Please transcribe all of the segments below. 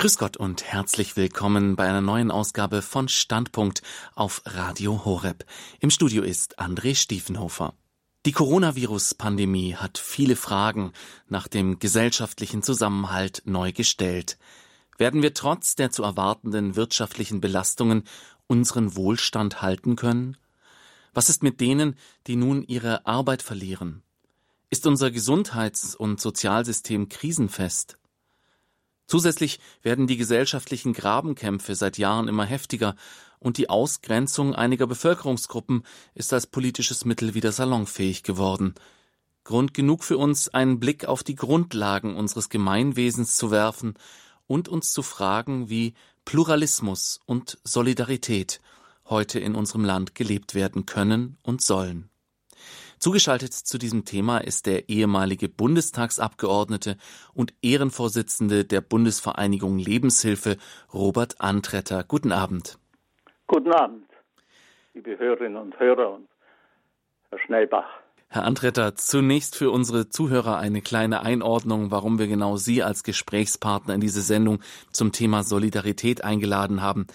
Grüß Gott und herzlich willkommen bei einer neuen Ausgabe von Standpunkt auf Radio Horeb. Im Studio ist André Stiefenhofer. Die Coronavirus-Pandemie hat viele Fragen nach dem gesellschaftlichen Zusammenhalt neu gestellt. Werden wir trotz der zu erwartenden wirtschaftlichen Belastungen unseren Wohlstand halten können? Was ist mit denen, die nun ihre Arbeit verlieren? Ist unser Gesundheits- und Sozialsystem krisenfest? Zusätzlich werden die gesellschaftlichen Grabenkämpfe seit Jahren immer heftiger und die Ausgrenzung einiger Bevölkerungsgruppen ist als politisches Mittel wieder salonfähig geworden. Grund genug für uns, einen Blick auf die Grundlagen unseres Gemeinwesens zu werfen und uns zu fragen, wie Pluralismus und Solidarität heute in unserem Land gelebt werden können und sollen. Zugeschaltet zu diesem Thema ist der ehemalige Bundestagsabgeordnete und Ehrenvorsitzende der Bundesvereinigung Lebenshilfe, Robert Antretter. Guten Abend. Guten Abend, liebe Hörerinnen und Hörer und Herr Schnellbach. Herr Antretter, zunächst für unsere Zuhörer eine kleine Einordnung, warum wir genau Sie als Gesprächspartner in diese Sendung zum Thema Solidarität eingeladen haben.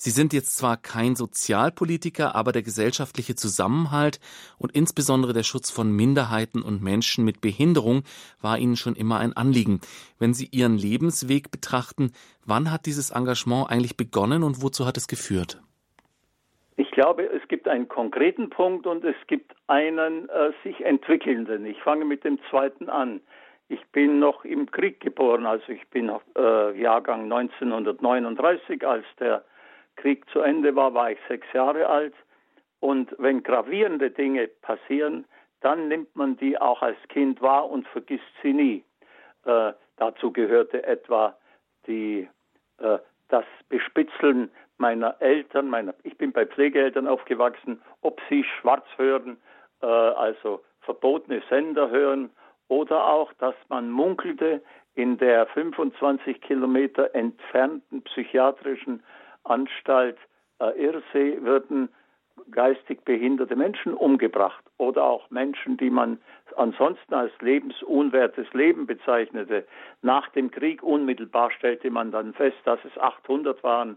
Sie sind jetzt zwar kein Sozialpolitiker, aber der gesellschaftliche Zusammenhalt und insbesondere der Schutz von Minderheiten und Menschen mit Behinderung war Ihnen schon immer ein Anliegen. Wenn Sie Ihren Lebensweg betrachten, wann hat dieses Engagement eigentlich begonnen und wozu hat es geführt? Ich glaube, es gibt einen konkreten Punkt und es gibt einen äh, sich entwickelnden. Ich fange mit dem zweiten an. Ich bin noch im Krieg geboren, also ich bin äh, Jahrgang 1939, als der Krieg zu Ende war, war ich sechs Jahre alt. Und wenn gravierende Dinge passieren, dann nimmt man die auch als Kind wahr und vergisst sie nie. Äh, dazu gehörte etwa die, äh, das Bespitzeln meiner Eltern. Meiner, ich bin bei Pflegeeltern aufgewachsen, ob sie schwarz hören, äh, also verbotene Sender hören, oder auch, dass man munkelte in der 25 Kilometer entfernten psychiatrischen Anstalt äh, Irsee würden geistig behinderte Menschen umgebracht oder auch Menschen, die man ansonsten als lebensunwertes Leben bezeichnete. Nach dem Krieg unmittelbar stellte man dann fest, dass es 800 waren,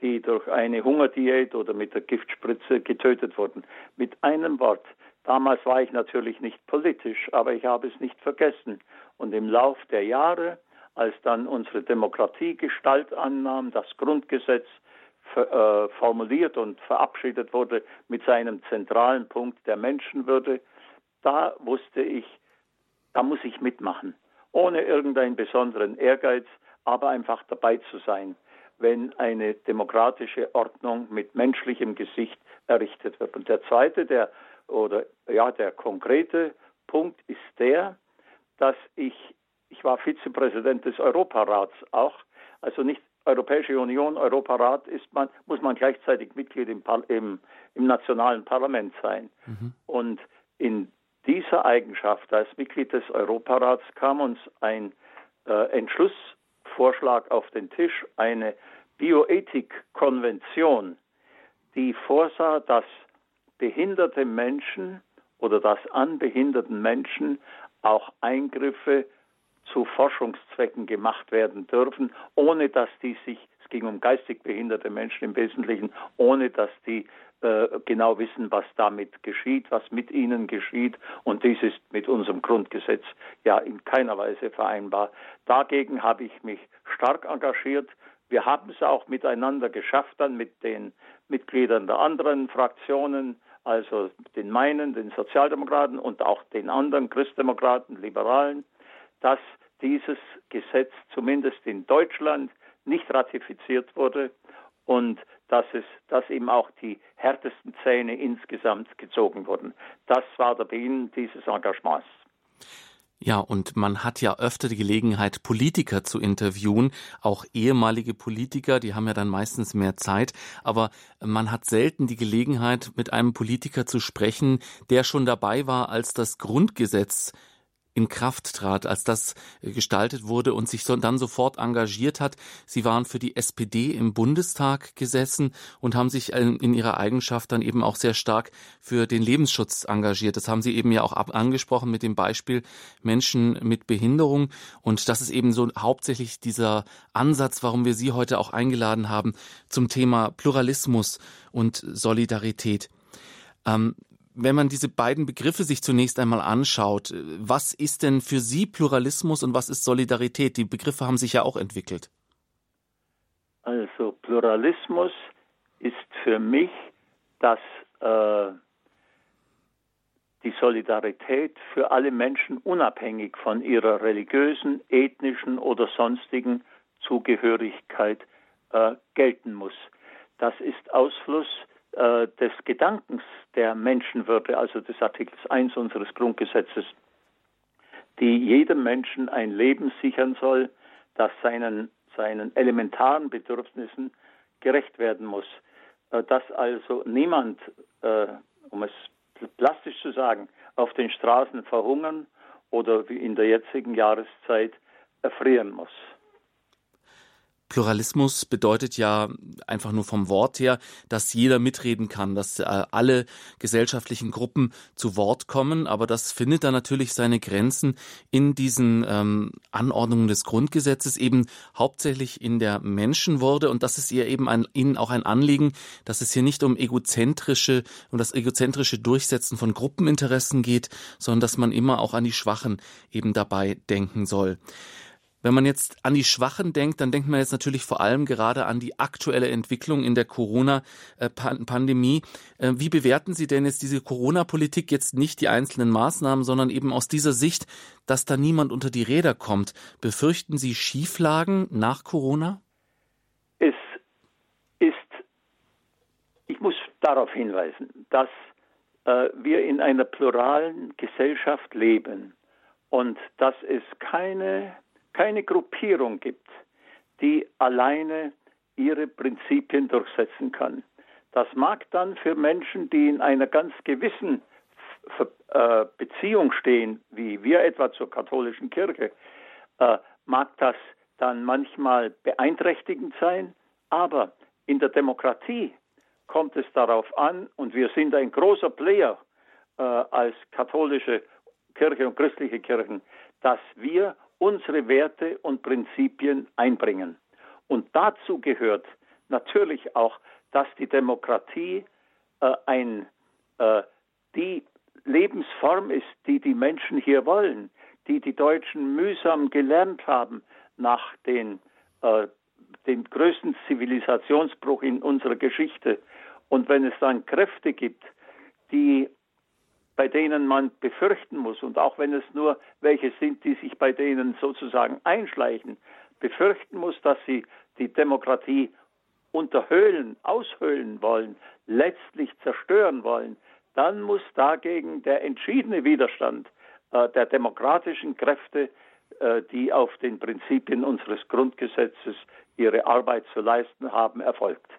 die durch eine Hungerdiät oder mit der Giftspritze getötet wurden. Mit einem Wort, damals war ich natürlich nicht politisch, aber ich habe es nicht vergessen. Und im Lauf der Jahre, als dann unsere Demokratie Gestalt annahm, das Grundgesetz äh, formuliert und verabschiedet wurde mit seinem zentralen Punkt der Menschenwürde, da wusste ich, da muss ich mitmachen, ohne irgendeinen besonderen Ehrgeiz, aber einfach dabei zu sein, wenn eine demokratische Ordnung mit menschlichem Gesicht errichtet wird. Und der zweite, der oder ja, der konkrete Punkt ist der, dass ich ich war Vizepräsident des Europarats auch, also nicht Europäische Union, Europarat ist man, muss man gleichzeitig Mitglied im, im, im nationalen Parlament sein. Mhm. Und in dieser Eigenschaft als Mitglied des Europarats kam uns ein äh, Entschlussvorschlag auf den Tisch, eine Bioethikkonvention, die vorsah, dass behinderte Menschen oder dass an behinderten Menschen auch Eingriffe zu Forschungszwecken gemacht werden dürfen, ohne dass die sich, es ging um geistig behinderte Menschen im Wesentlichen, ohne dass die äh, genau wissen, was damit geschieht, was mit ihnen geschieht. Und dies ist mit unserem Grundgesetz ja in keiner Weise vereinbar. Dagegen habe ich mich stark engagiert. Wir haben es auch miteinander geschafft, dann mit den Mitgliedern der anderen Fraktionen, also den meinen, den Sozialdemokraten und auch den anderen Christdemokraten, Liberalen, dass dieses Gesetz zumindest in Deutschland nicht ratifiziert wurde und dass es, dass eben auch die härtesten Zähne insgesamt gezogen wurden. Das war der Beginn dieses Engagements. Ja, und man hat ja öfter die Gelegenheit, Politiker zu interviewen, auch ehemalige Politiker, die haben ja dann meistens mehr Zeit, aber man hat selten die Gelegenheit, mit einem Politiker zu sprechen, der schon dabei war, als das Grundgesetz in Kraft trat, als das äh, gestaltet wurde und sich dann sofort engagiert hat. Sie waren für die SPD im Bundestag gesessen und haben sich in ihrer Eigenschaft dann eben auch sehr stark für den Lebensschutz engagiert. Das haben Sie eben ja auch angesprochen mit dem Beispiel Menschen mit Behinderung. Und das ist eben so hauptsächlich dieser Ansatz, warum wir Sie heute auch eingeladen haben zum Thema Pluralismus und Solidarität. Ähm, wenn man diese beiden Begriffe sich zunächst einmal anschaut, was ist denn für Sie Pluralismus und was ist Solidarität? Die Begriffe haben sich ja auch entwickelt. Also Pluralismus ist für mich, dass äh, die Solidarität für alle Menschen unabhängig von ihrer religiösen, ethnischen oder sonstigen Zugehörigkeit äh, gelten muss. Das ist Ausfluss äh, des Gedankens der Menschenwürde, also des Artikels 1 unseres Grundgesetzes, die jedem Menschen ein Leben sichern soll, das seinen, seinen elementaren Bedürfnissen gerecht werden muss. Äh, dass also niemand, äh, um es plastisch zu sagen, auf den Straßen verhungern oder wie in der jetzigen Jahreszeit erfrieren muss. Pluralismus bedeutet ja einfach nur vom Wort her, dass jeder mitreden kann, dass äh, alle gesellschaftlichen Gruppen zu Wort kommen. Aber das findet dann natürlich seine Grenzen in diesen ähm, Anordnungen des Grundgesetzes, eben hauptsächlich in der Menschenwürde. Und das ist ihr eben ein, Ihnen auch ein Anliegen, dass es hier nicht um egozentrische und um das egozentrische Durchsetzen von Gruppeninteressen geht, sondern dass man immer auch an die Schwachen eben dabei denken soll. Wenn man jetzt an die Schwachen denkt, dann denkt man jetzt natürlich vor allem gerade an die aktuelle Entwicklung in der Corona-Pandemie. Äh, wie bewerten Sie denn jetzt diese Corona-Politik jetzt nicht die einzelnen Maßnahmen, sondern eben aus dieser Sicht, dass da niemand unter die Räder kommt? Befürchten Sie Schieflagen nach Corona? Es ist, ich muss darauf hinweisen, dass äh, wir in einer pluralen Gesellschaft leben und dass es keine keine Gruppierung gibt, die alleine ihre Prinzipien durchsetzen kann. Das mag dann für Menschen, die in einer ganz gewissen äh, Beziehung stehen, wie wir etwa zur katholischen Kirche, äh, mag das dann manchmal beeinträchtigend sein, aber in der Demokratie kommt es darauf an, und wir sind ein großer Player äh, als katholische Kirche und christliche Kirchen, dass wir unsere Werte und Prinzipien einbringen. Und dazu gehört natürlich auch, dass die Demokratie äh, ein, äh, die Lebensform ist, die die Menschen hier wollen, die die Deutschen mühsam gelernt haben nach den, äh, dem größten Zivilisationsbruch in unserer Geschichte. Und wenn es dann Kräfte gibt, die bei denen man befürchten muss, und auch wenn es nur welche sind, die sich bei denen sozusagen einschleichen, befürchten muss, dass sie die Demokratie unterhöhlen, aushöhlen wollen, letztlich zerstören wollen, dann muss dagegen der entschiedene Widerstand äh, der demokratischen Kräfte, äh, die auf den Prinzipien unseres Grundgesetzes ihre Arbeit zu leisten haben, erfolgt.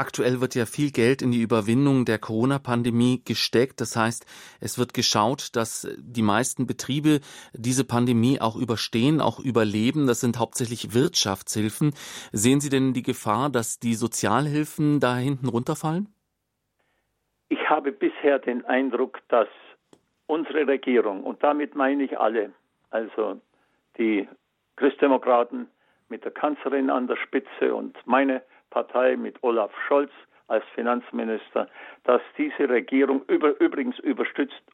Aktuell wird ja viel Geld in die Überwindung der Corona-Pandemie gesteckt. Das heißt, es wird geschaut, dass die meisten Betriebe diese Pandemie auch überstehen, auch überleben. Das sind hauptsächlich Wirtschaftshilfen. Sehen Sie denn die Gefahr, dass die Sozialhilfen da hinten runterfallen? Ich habe bisher den Eindruck, dass unsere Regierung, und damit meine ich alle, also die Christdemokraten mit der Kanzlerin an der Spitze und meine Partei mit Olaf Scholz als Finanzminister, dass diese Regierung über, übrigens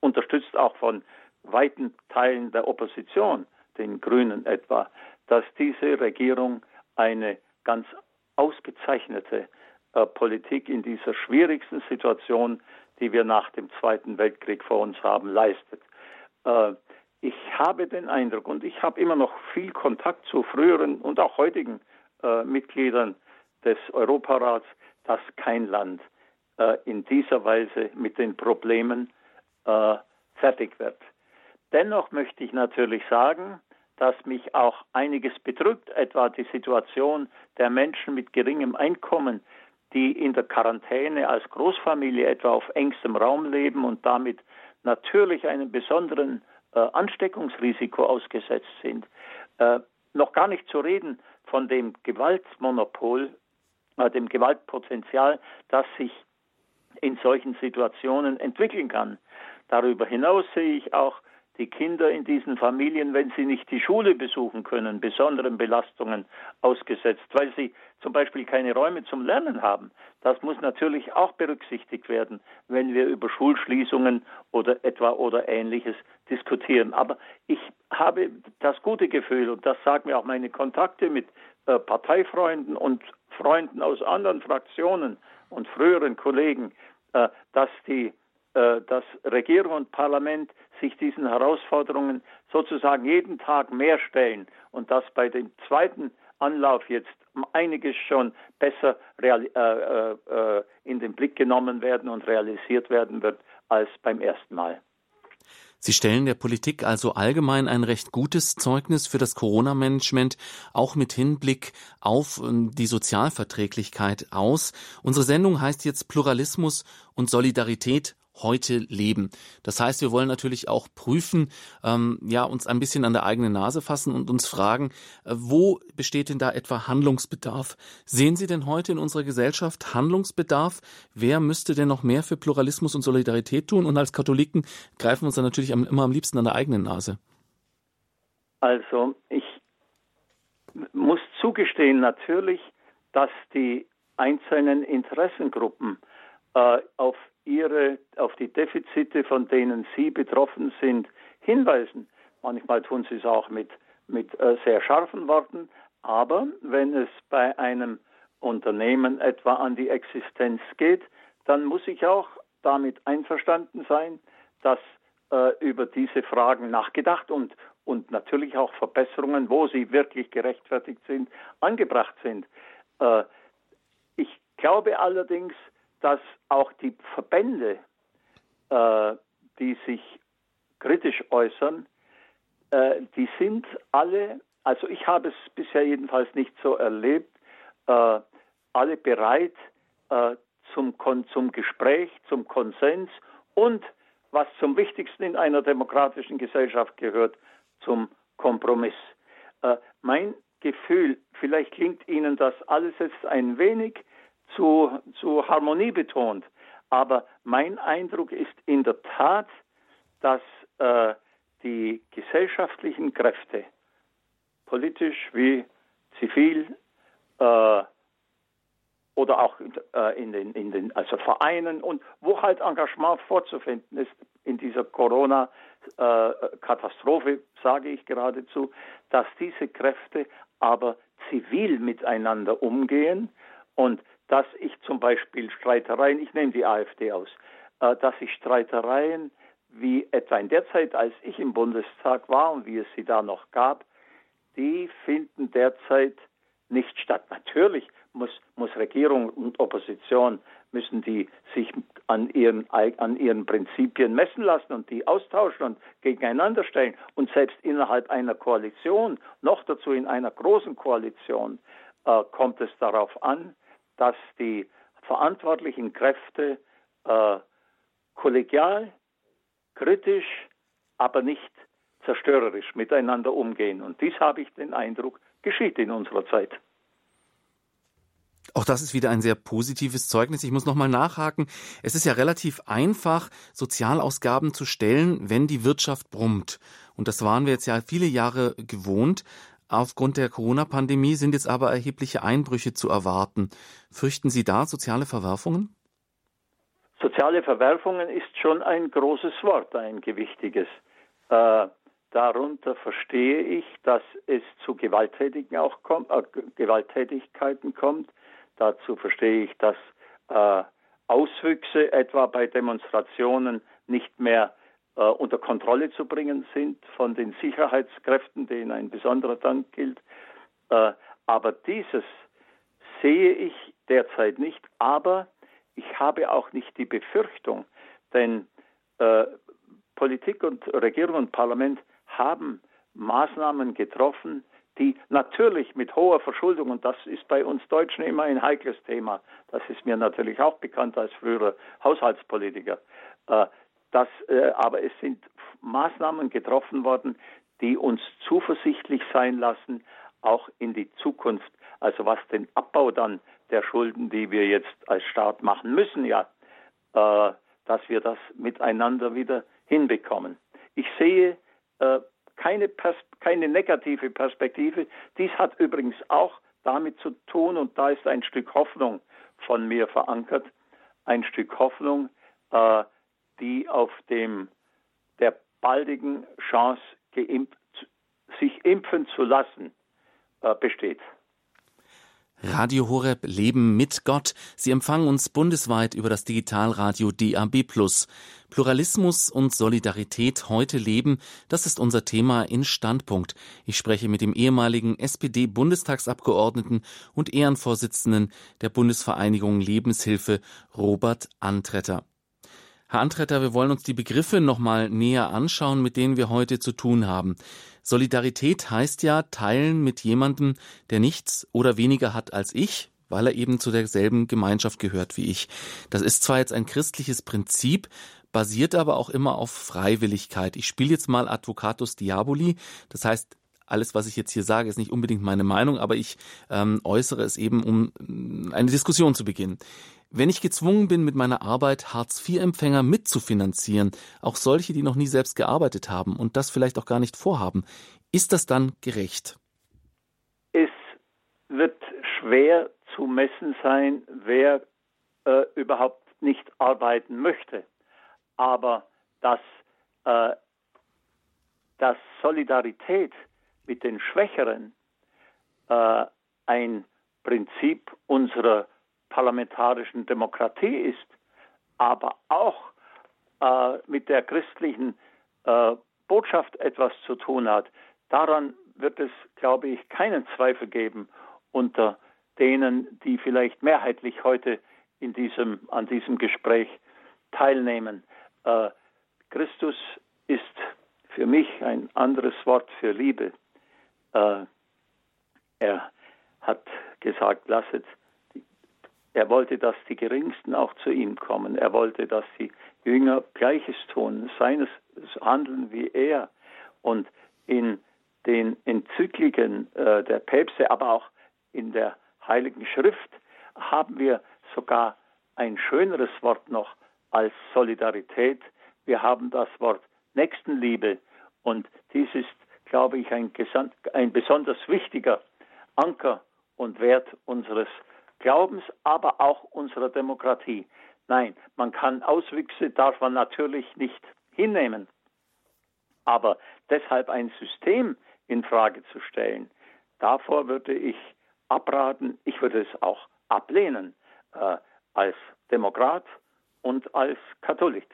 unterstützt auch von weiten Teilen der Opposition, den Grünen etwa, dass diese Regierung eine ganz ausgezeichnete äh, Politik in dieser schwierigsten Situation, die wir nach dem Zweiten Weltkrieg vor uns haben, leistet. Äh, ich habe den Eindruck und ich habe immer noch viel Kontakt zu früheren und auch heutigen äh, Mitgliedern des Europarats, dass kein Land äh, in dieser Weise mit den Problemen äh, fertig wird. Dennoch möchte ich natürlich sagen, dass mich auch einiges bedrückt, etwa die Situation der Menschen mit geringem Einkommen, die in der Quarantäne als Großfamilie etwa auf engstem Raum leben und damit natürlich einen besonderen äh, Ansteckungsrisiko ausgesetzt sind. Äh, noch gar nicht zu reden von dem Gewaltmonopol, dem Gewaltpotenzial, das sich in solchen Situationen entwickeln kann. Darüber hinaus sehe ich auch die Kinder in diesen Familien, wenn sie nicht die Schule besuchen können, besonderen Belastungen ausgesetzt, weil sie zum Beispiel keine Räume zum Lernen haben. Das muss natürlich auch berücksichtigt werden, wenn wir über Schulschließungen oder etwa oder ähnliches diskutieren. Aber ich habe das gute Gefühl, und das sagen mir auch meine Kontakte mit äh, Parteifreunden und Freunden aus anderen Fraktionen und früheren Kollegen, äh, dass die äh, dass Regierung und Parlament sich diesen Herausforderungen sozusagen jeden Tag mehr stellen und dass bei dem zweiten Anlauf jetzt einiges schon besser äh, in den Blick genommen werden und realisiert werden wird als beim ersten Mal. Sie stellen der Politik also allgemein ein recht gutes Zeugnis für das Corona-Management, auch mit Hinblick auf ähm, die Sozialverträglichkeit aus. Unsere Sendung heißt jetzt Pluralismus und Solidarität heute leben. Das heißt, wir wollen natürlich auch prüfen, ähm, ja, uns ein bisschen an der eigenen Nase fassen und uns fragen, äh, wo besteht denn da etwa Handlungsbedarf? Sehen Sie denn heute in unserer Gesellschaft Handlungsbedarf? Wer müsste denn noch mehr für Pluralismus und Solidarität tun? Und als Katholiken greifen wir uns dann natürlich am, immer am liebsten an der eigenen Nase. Also, ich muss zugestehen natürlich, dass die einzelnen Interessengruppen äh, auf ihre, auf die Defizite, von denen sie betroffen sind, hinweisen. Manchmal tun sie es auch mit, mit äh, sehr scharfen Worten, aber wenn es bei einem Unternehmen etwa an die Existenz geht, dann muss ich auch damit einverstanden sein, dass äh, über diese Fragen nachgedacht und, und natürlich auch Verbesserungen, wo sie wirklich gerechtfertigt sind, angebracht sind. Äh, ich glaube allerdings, dass auch die Verbände, äh, die sich kritisch äußern, äh, die sind alle, also ich habe es bisher jedenfalls nicht so erlebt, äh, alle bereit äh, zum, zum Gespräch, zum Konsens und, was zum Wichtigsten in einer demokratischen Gesellschaft gehört, zum Kompromiss. Äh, mein Gefühl, vielleicht klingt Ihnen das alles jetzt ein wenig zu, zu Harmonie betont. Aber mein Eindruck ist in der Tat, dass äh, die gesellschaftlichen Kräfte, politisch wie zivil, äh, oder auch äh, in den, in den also Vereinen und wo halt Engagement vorzufinden ist in dieser Corona-Katastrophe, sage ich geradezu, dass diese Kräfte aber zivil miteinander umgehen und dass ich zum Beispiel Streitereien, ich nehme die AfD aus, äh, dass ich Streitereien wie etwa in der Zeit, als ich im Bundestag war und wie es sie da noch gab, die finden derzeit nicht statt. Natürlich muss, muss Regierung und Opposition müssen die sich an ihren, an ihren Prinzipien messen lassen und die austauschen und gegeneinander stellen. Und selbst innerhalb einer Koalition, noch dazu in einer großen Koalition, äh, kommt es darauf an, dass die verantwortlichen Kräfte äh, kollegial, kritisch, aber nicht zerstörerisch miteinander umgehen. Und dies habe ich den Eindruck, geschieht in unserer Zeit. Auch das ist wieder ein sehr positives Zeugnis. Ich muss nochmal nachhaken. Es ist ja relativ einfach, Sozialausgaben zu stellen, wenn die Wirtschaft brummt. Und das waren wir jetzt ja viele Jahre gewohnt. Aufgrund der Corona-Pandemie sind jetzt aber erhebliche Einbrüche zu erwarten. Fürchten Sie da soziale Verwerfungen? Soziale Verwerfungen ist schon ein großes Wort, ein gewichtiges. Äh, darunter verstehe ich, dass es zu Gewalttätigen auch kommt, äh, Gewalttätigkeiten kommt. Dazu verstehe ich, dass äh, Auswüchse etwa bei Demonstrationen nicht mehr äh, unter Kontrolle zu bringen sind von den Sicherheitskräften, denen ein besonderer Dank gilt. Äh, aber dieses sehe ich derzeit nicht, aber ich habe auch nicht die Befürchtung, denn äh, Politik und Regierung und Parlament haben Maßnahmen getroffen, die natürlich mit hoher Verschuldung, und das ist bei uns Deutschen immer ein heikles Thema, das ist mir natürlich auch bekannt als früherer Haushaltspolitiker, äh, das, äh, aber es sind Maßnahmen getroffen worden, die uns zuversichtlich sein lassen, auch in die Zukunft. Also was den Abbau dann der Schulden, die wir jetzt als Staat machen müssen, ja, äh, dass wir das miteinander wieder hinbekommen. Ich sehe äh, keine, keine negative Perspektive. Dies hat übrigens auch damit zu tun, und da ist ein Stück Hoffnung von mir verankert, ein Stück Hoffnung, äh, die auf dem der baldigen Chance, geimpft, sich impfen zu lassen, äh, besteht. Radio Horeb Leben mit Gott. Sie empfangen uns bundesweit über das Digitalradio DAB+. Pluralismus und Solidarität heute leben, das ist unser Thema in Standpunkt. Ich spreche mit dem ehemaligen SPD-Bundestagsabgeordneten und Ehrenvorsitzenden der Bundesvereinigung Lebenshilfe, Robert Antretter. Herr Antretter, wir wollen uns die Begriffe nochmal näher anschauen, mit denen wir heute zu tun haben. Solidarität heißt ja teilen mit jemandem, der nichts oder weniger hat als ich, weil er eben zu derselben Gemeinschaft gehört wie ich. Das ist zwar jetzt ein christliches Prinzip, basiert aber auch immer auf Freiwilligkeit. Ich spiele jetzt mal Advocatus Diaboli, das heißt, alles, was ich jetzt hier sage, ist nicht unbedingt meine Meinung, aber ich ähm, äußere es eben, um äh, eine Diskussion zu beginnen. Wenn ich gezwungen bin, mit meiner Arbeit Hartz-IV-Empfänger mitzufinanzieren, auch solche, die noch nie selbst gearbeitet haben und das vielleicht auch gar nicht vorhaben, ist das dann gerecht? Es wird schwer zu messen sein, wer äh, überhaupt nicht arbeiten möchte. Aber dass, äh, dass Solidarität mit den Schwächeren äh, ein Prinzip unserer parlamentarischen Demokratie ist, aber auch äh, mit der christlichen äh, Botschaft etwas zu tun hat, daran wird es, glaube ich, keinen Zweifel geben unter denen, die vielleicht mehrheitlich heute in diesem, an diesem Gespräch teilnehmen. Äh, Christus ist für mich ein anderes Wort für Liebe. Äh, er hat gesagt, lasset er wollte, dass die Geringsten auch zu ihm kommen. Er wollte, dass die Jünger Gleiches tun, seines Handeln wie er. Und in den Enzykliken äh, der Päpste, aber auch in der Heiligen Schrift haben wir sogar ein schöneres Wort noch als Solidarität. Wir haben das Wort Nächstenliebe und dies ist, glaube ich, ein, ein besonders wichtiger Anker und Wert unseres Glaubens, aber auch unserer Demokratie. Nein, man kann Auswüchse, darf man natürlich nicht hinnehmen. Aber deshalb ein System in Frage zu stellen, davor würde ich abraten, ich würde es auch ablehnen äh, als Demokrat und als Katholik.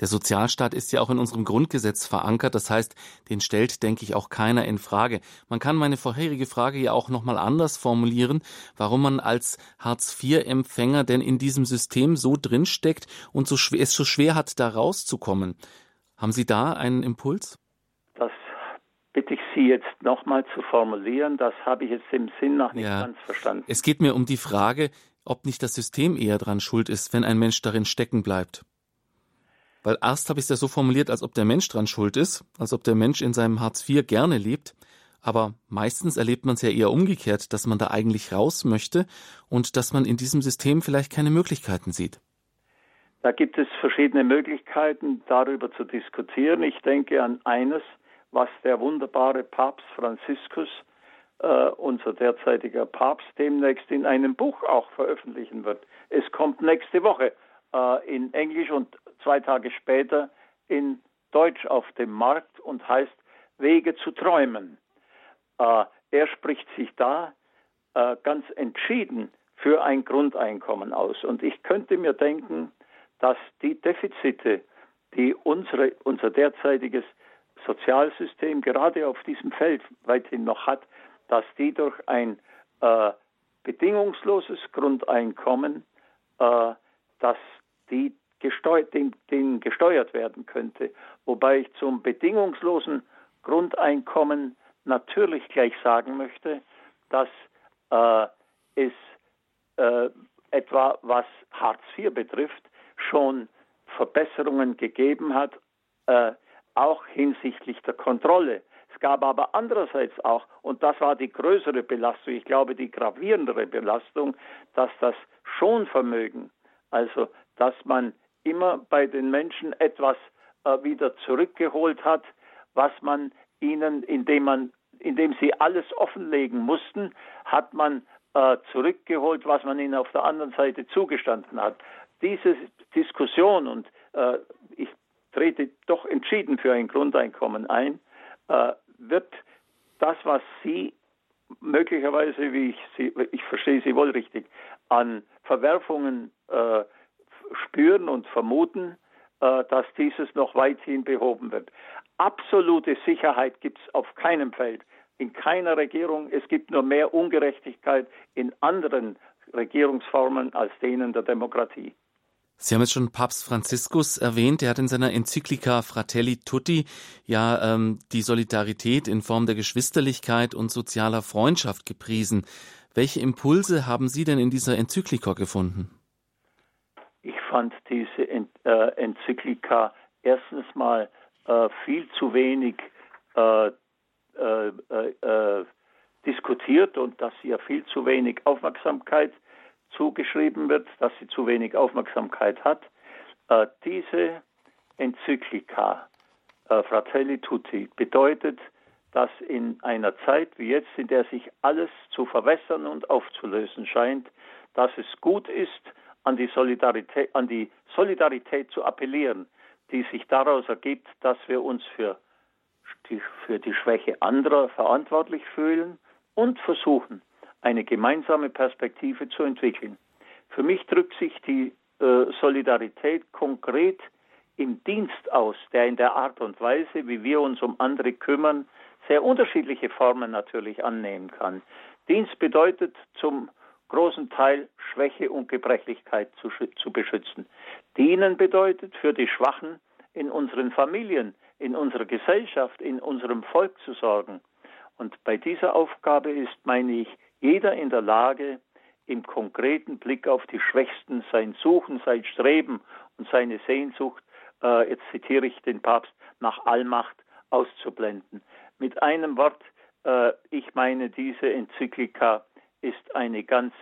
Der Sozialstaat ist ja auch in unserem Grundgesetz verankert. Das heißt, den stellt, denke ich, auch keiner in Frage. Man kann meine vorherige Frage ja auch nochmal anders formulieren, warum man als Hartz-IV-Empfänger denn in diesem System so drinsteckt und so schwer, es so schwer hat, da rauszukommen. Haben Sie da einen Impuls? Das bitte ich Sie jetzt nochmal zu formulieren. Das habe ich jetzt im Sinn nach nicht ja. ganz verstanden. Es geht mir um die Frage, ob nicht das System eher dran schuld ist, wenn ein Mensch darin stecken bleibt. Weil erst habe ich es ja so formuliert, als ob der Mensch dran schuld ist, als ob der Mensch in seinem Hartz IV gerne lebt. Aber meistens erlebt man es ja eher umgekehrt, dass man da eigentlich raus möchte und dass man in diesem System vielleicht keine Möglichkeiten sieht. Da gibt es verschiedene Möglichkeiten, darüber zu diskutieren. Ich denke an eines, was der wunderbare Papst Franziskus, äh, unser derzeitiger Papst, demnächst in einem Buch auch veröffentlichen wird. Es kommt nächste Woche äh, in Englisch und zwei Tage später in Deutsch auf dem Markt und heißt Wege zu träumen. Äh, er spricht sich da äh, ganz entschieden für ein Grundeinkommen aus. Und ich könnte mir denken, dass die Defizite, die unsere, unser derzeitiges Sozialsystem gerade auf diesem Feld weithin noch hat, dass die durch ein äh, bedingungsloses Grundeinkommen, äh, dass die gesteuert, den, den gesteuert werden könnte. Wobei ich zum bedingungslosen Grundeinkommen natürlich gleich sagen möchte, dass äh, es äh, etwa was Hartz IV betrifft, schon Verbesserungen gegeben hat, äh, auch hinsichtlich der Kontrolle. Es gab aber andererseits auch, und das war die größere Belastung, ich glaube die gravierendere Belastung, dass das Schonvermögen, also dass man immer bei den Menschen etwas äh, wieder zurückgeholt hat, was man ihnen, indem man, indem sie alles offenlegen mussten, hat man äh, zurückgeholt, was man ihnen auf der anderen Seite zugestanden hat. Diese Diskussion und äh, ich trete doch entschieden für ein Grundeinkommen ein, äh, wird das, was Sie möglicherweise, wie ich Sie, ich verstehe Sie wohl richtig, an Verwerfungen äh, spüren und vermuten, äh, dass dieses noch weithin behoben wird. Absolute Sicherheit gibt es auf keinem Feld, in keiner Regierung. Es gibt nur mehr Ungerechtigkeit in anderen Regierungsformen als denen der Demokratie. Sie haben jetzt schon Papst Franziskus erwähnt. Er hat in seiner Enzyklika Fratelli Tutti ja ähm, die Solidarität in Form der Geschwisterlichkeit und sozialer Freundschaft gepriesen. Welche Impulse haben Sie denn in dieser Enzyklika gefunden? Fand diese äh, Enzyklika erstens mal äh, viel zu wenig äh, diskutiert und dass ja viel zu wenig Aufmerksamkeit zugeschrieben wird, dass sie zu wenig Aufmerksamkeit hat. Diese Enzyklika Fratelli Tutti bedeutet, dass in einer Zeit wie jetzt, in der sich alles zu verwässern und aufzulösen scheint, dass es gut ist, an die Solidarität, an die Solidarität zu appellieren, die sich daraus ergibt, dass wir uns für die, für die Schwäche anderer verantwortlich fühlen und versuchen, eine gemeinsame Perspektive zu entwickeln. Für mich drückt sich die äh, Solidarität konkret im Dienst aus, der in der Art und Weise, wie wir uns um andere kümmern, sehr unterschiedliche Formen natürlich annehmen kann. Dienst bedeutet zum großen Teil Schwäche und Gebrechlichkeit zu, zu beschützen. Dienen bedeutet für die Schwachen in unseren Familien, in unserer Gesellschaft, in unserem Volk zu sorgen. Und bei dieser Aufgabe ist, meine ich, jeder in der Lage, im konkreten Blick auf die Schwächsten sein Suchen, sein Streben und seine Sehnsucht, äh, jetzt zitiere ich den Papst, nach Allmacht auszublenden. Mit einem Wort, äh, ich meine, diese Enzyklika ist eine ganz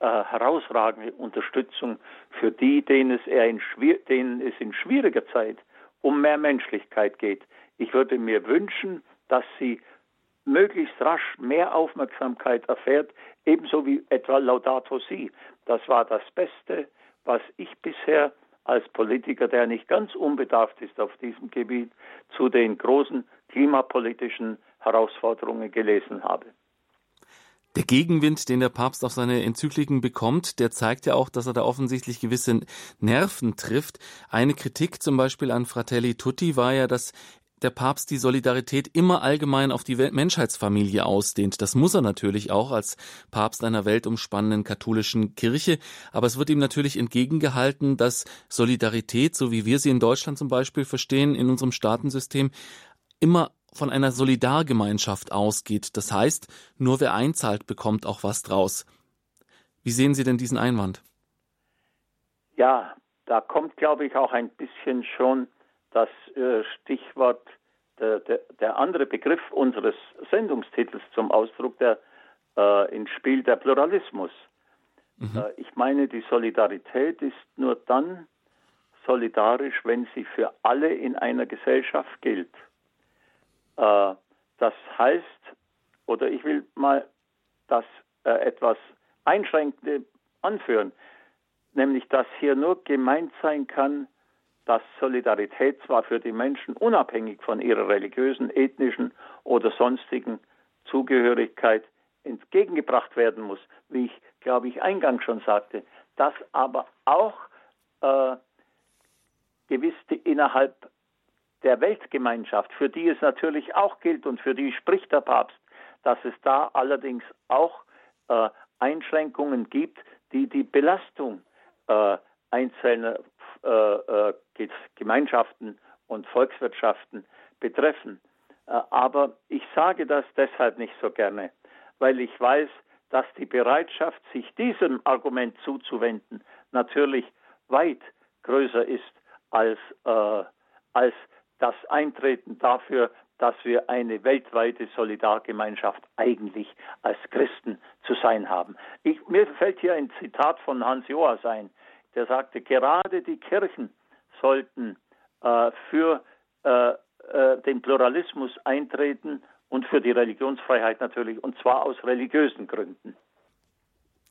äh, herausragende Unterstützung für die, denen es, in denen es in schwieriger Zeit um mehr Menschlichkeit geht. Ich würde mir wünschen, dass sie möglichst rasch mehr Aufmerksamkeit erfährt, ebenso wie etwa Laudato Si. Das war das Beste, was ich bisher als Politiker, der nicht ganz unbedarft ist auf diesem Gebiet, zu den großen klimapolitischen Herausforderungen gelesen habe. Der Gegenwind, den der Papst auf seine Enzykliken bekommt, der zeigt ja auch, dass er da offensichtlich gewisse Nerven trifft. Eine Kritik zum Beispiel an Fratelli Tutti war ja, dass der Papst die Solidarität immer allgemein auf die Menschheitsfamilie ausdehnt. Das muss er natürlich auch als Papst einer weltumspannenden katholischen Kirche. Aber es wird ihm natürlich entgegengehalten, dass Solidarität, so wie wir sie in Deutschland zum Beispiel verstehen, in unserem Staatensystem, immer von einer Solidargemeinschaft ausgeht. Das heißt, nur wer einzahlt, bekommt auch was draus. Wie sehen Sie denn diesen Einwand? Ja, da kommt, glaube ich, auch ein bisschen schon das äh, Stichwort, der, der, der, andere Begriff unseres Sendungstitels zum Ausdruck, der äh, ins Spiel der Pluralismus. Mhm. Äh, ich meine, die Solidarität ist nur dann solidarisch, wenn sie für alle in einer Gesellschaft gilt. Äh, das heißt, oder ich will mal das äh, etwas Einschränkende anführen, nämlich dass hier nur gemeint sein kann, dass Solidarität zwar für die Menschen unabhängig von ihrer religiösen, ethnischen oder sonstigen Zugehörigkeit entgegengebracht werden muss, wie ich, glaube ich, eingangs schon sagte, dass aber auch äh, gewiss innerhalb der Weltgemeinschaft, für die es natürlich auch gilt und für die spricht der Papst, dass es da allerdings auch äh, Einschränkungen gibt, die die Belastung äh, einzelner äh, äh, Gemeinschaften und Volkswirtschaften betreffen. Äh, aber ich sage das deshalb nicht so gerne, weil ich weiß, dass die Bereitschaft, sich diesem Argument zuzuwenden, natürlich weit größer ist als, äh, als das Eintreten dafür, dass wir eine weltweite Solidargemeinschaft eigentlich als Christen zu sein haben. Ich, mir fällt hier ein Zitat von Hans Joas ein, der sagte, gerade die Kirchen sollten äh, für äh, äh, den Pluralismus eintreten und für die Religionsfreiheit natürlich, und zwar aus religiösen Gründen.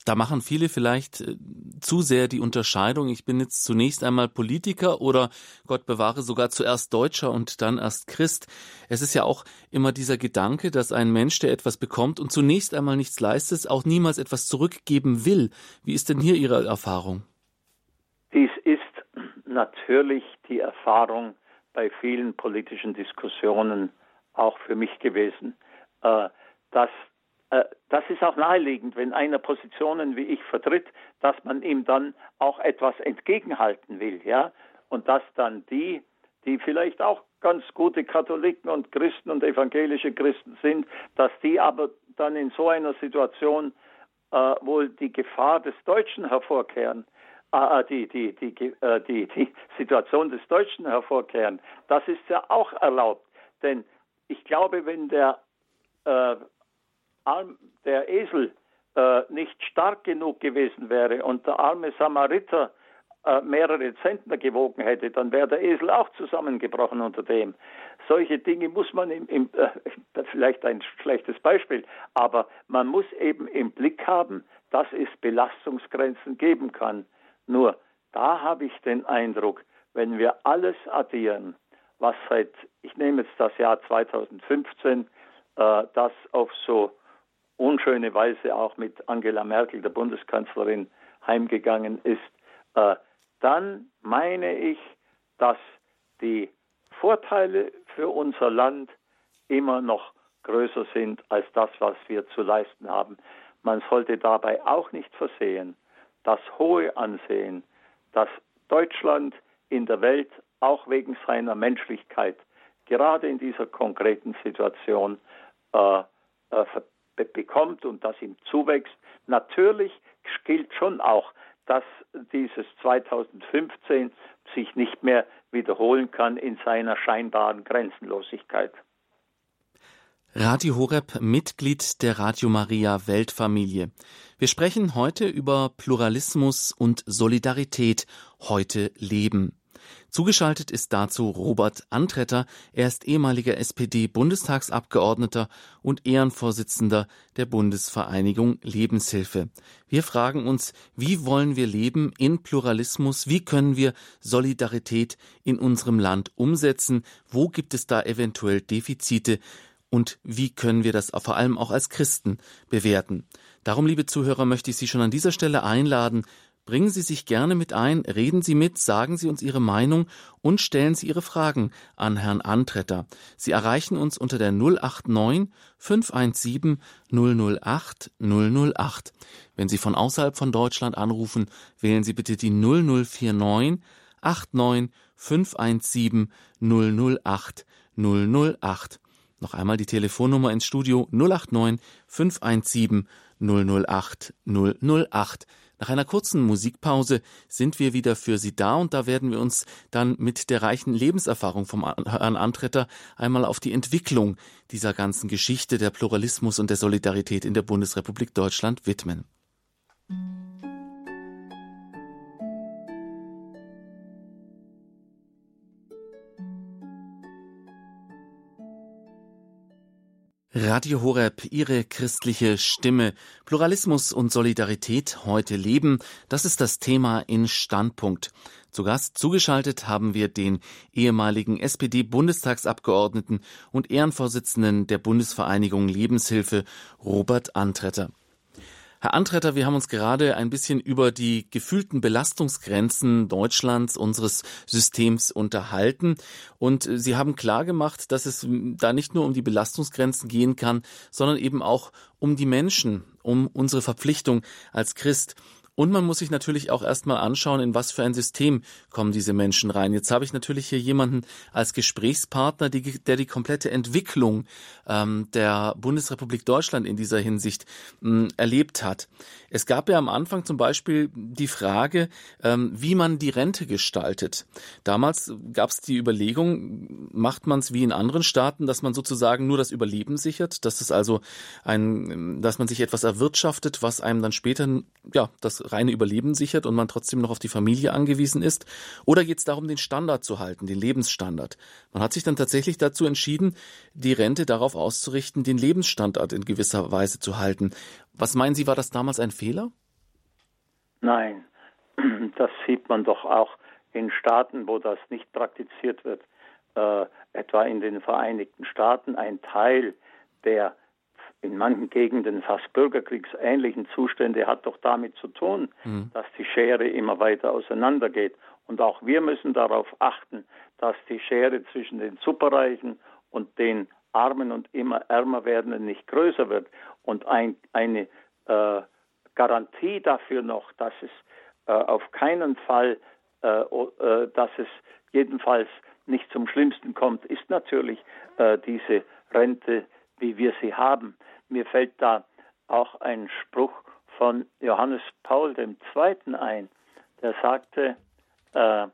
Da machen viele vielleicht äh, zu sehr die Unterscheidung, ich bin jetzt zunächst einmal Politiker oder Gott bewahre sogar zuerst Deutscher und dann erst Christ. Es ist ja auch immer dieser Gedanke, dass ein Mensch, der etwas bekommt und zunächst einmal nichts leistet, auch niemals etwas zurückgeben will. Wie ist denn hier Ihre Erfahrung? Dies ist natürlich die Erfahrung bei vielen politischen Diskussionen auch für mich gewesen, äh, dass das ist auch naheliegend, wenn einer Positionen wie ich vertritt, dass man ihm dann auch etwas entgegenhalten will, ja, und dass dann die, die vielleicht auch ganz gute Katholiken und Christen und evangelische Christen sind, dass die aber dann in so einer Situation äh, wohl die Gefahr des Deutschen hervorkehren, äh, äh die, die, die, äh, die, die Situation des Deutschen hervorkehren. Das ist ja auch erlaubt, denn ich glaube, wenn der äh, der Esel äh, nicht stark genug gewesen wäre und der arme Samariter äh, mehrere Zentner gewogen hätte, dann wäre der Esel auch zusammengebrochen unter dem. Solche Dinge muss man im, im äh, vielleicht ein schlechtes Beispiel, aber man muss eben im Blick haben, dass es Belastungsgrenzen geben kann. Nur da habe ich den Eindruck, wenn wir alles addieren, was seit, ich nehme jetzt das Jahr 2015, äh, das auf so unschöne Weise auch mit Angela Merkel, der Bundeskanzlerin, heimgegangen ist, äh, dann meine ich, dass die Vorteile für unser Land immer noch größer sind als das, was wir zu leisten haben. Man sollte dabei auch nicht versehen, das hohe Ansehen, das Deutschland in der Welt auch wegen seiner Menschlichkeit gerade in dieser konkreten Situation äh, äh, bekommt und das ihm zuwächst. Natürlich gilt schon auch, dass dieses 2015 sich nicht mehr wiederholen kann in seiner scheinbaren Grenzenlosigkeit. Radio Horeb, Mitglied der Radio Maria Weltfamilie. Wir sprechen heute über Pluralismus und Solidarität, heute Leben. Zugeschaltet ist dazu Robert Antretter. Er ist ehemaliger SPD-Bundestagsabgeordneter und Ehrenvorsitzender der Bundesvereinigung Lebenshilfe. Wir fragen uns, wie wollen wir leben in Pluralismus? Wie können wir Solidarität in unserem Land umsetzen? Wo gibt es da eventuell Defizite? Und wie können wir das vor allem auch als Christen bewerten? Darum, liebe Zuhörer, möchte ich Sie schon an dieser Stelle einladen, Bringen Sie sich gerne mit ein, reden Sie mit, sagen Sie uns Ihre Meinung und stellen Sie Ihre Fragen an Herrn Antretter. Sie erreichen uns unter der 089 517 008 008. Wenn Sie von außerhalb von Deutschland anrufen, wählen Sie bitte die 0049 89 517 008 008. Noch einmal die Telefonnummer ins Studio 089 517 008 008. Nach einer kurzen Musikpause sind wir wieder für Sie da und da werden wir uns dann mit der reichen Lebenserfahrung vom Herrn Antretter einmal auf die Entwicklung dieser ganzen Geschichte der Pluralismus und der Solidarität in der Bundesrepublik Deutschland widmen. Radio Horeb, Ihre christliche Stimme. Pluralismus und Solidarität heute leben. Das ist das Thema in Standpunkt. Zu Gast zugeschaltet haben wir den ehemaligen SPD-Bundestagsabgeordneten und Ehrenvorsitzenden der Bundesvereinigung Lebenshilfe, Robert Antretter. Herr Antretter, wir haben uns gerade ein bisschen über die gefühlten Belastungsgrenzen Deutschlands, unseres Systems unterhalten. Und Sie haben klargemacht, dass es da nicht nur um die Belastungsgrenzen gehen kann, sondern eben auch um die Menschen, um unsere Verpflichtung als Christ. Und man muss sich natürlich auch erstmal anschauen, in was für ein System kommen diese Menschen rein. Jetzt habe ich natürlich hier jemanden als Gesprächspartner, die, der die komplette Entwicklung ähm, der Bundesrepublik Deutschland in dieser Hinsicht ähm, erlebt hat. Es gab ja am Anfang zum Beispiel die Frage, ähm, wie man die Rente gestaltet. Damals gab es die Überlegung, macht man es wie in anderen Staaten, dass man sozusagen nur das Überleben sichert, dass es also ein, dass man sich etwas erwirtschaftet, was einem dann später ja das reine Überleben sichert und man trotzdem noch auf die Familie angewiesen ist? Oder geht es darum, den Standard zu halten, den Lebensstandard? Man hat sich dann tatsächlich dazu entschieden, die Rente darauf auszurichten, den Lebensstandard in gewisser Weise zu halten. Was meinen Sie, war das damals ein Fehler? Nein, das sieht man doch auch in Staaten, wo das nicht praktiziert wird. Äh, etwa in den Vereinigten Staaten ein Teil der in manchen Gegenden fast bürgerkriegsähnlichen Zustände hat doch damit zu tun, mhm. dass die Schere immer weiter auseinandergeht. Und auch wir müssen darauf achten, dass die Schere zwischen den Superreichen und den Armen und immer ärmer werdenden nicht größer wird. Und ein, eine äh, Garantie dafür noch, dass es äh, auf keinen Fall, äh, äh dass es jedenfalls nicht zum Schlimmsten kommt, ist natürlich äh, diese Rente, wie wir sie haben. Mir fällt da auch ein Spruch von Johannes Paul II. ein, der sagte, äh,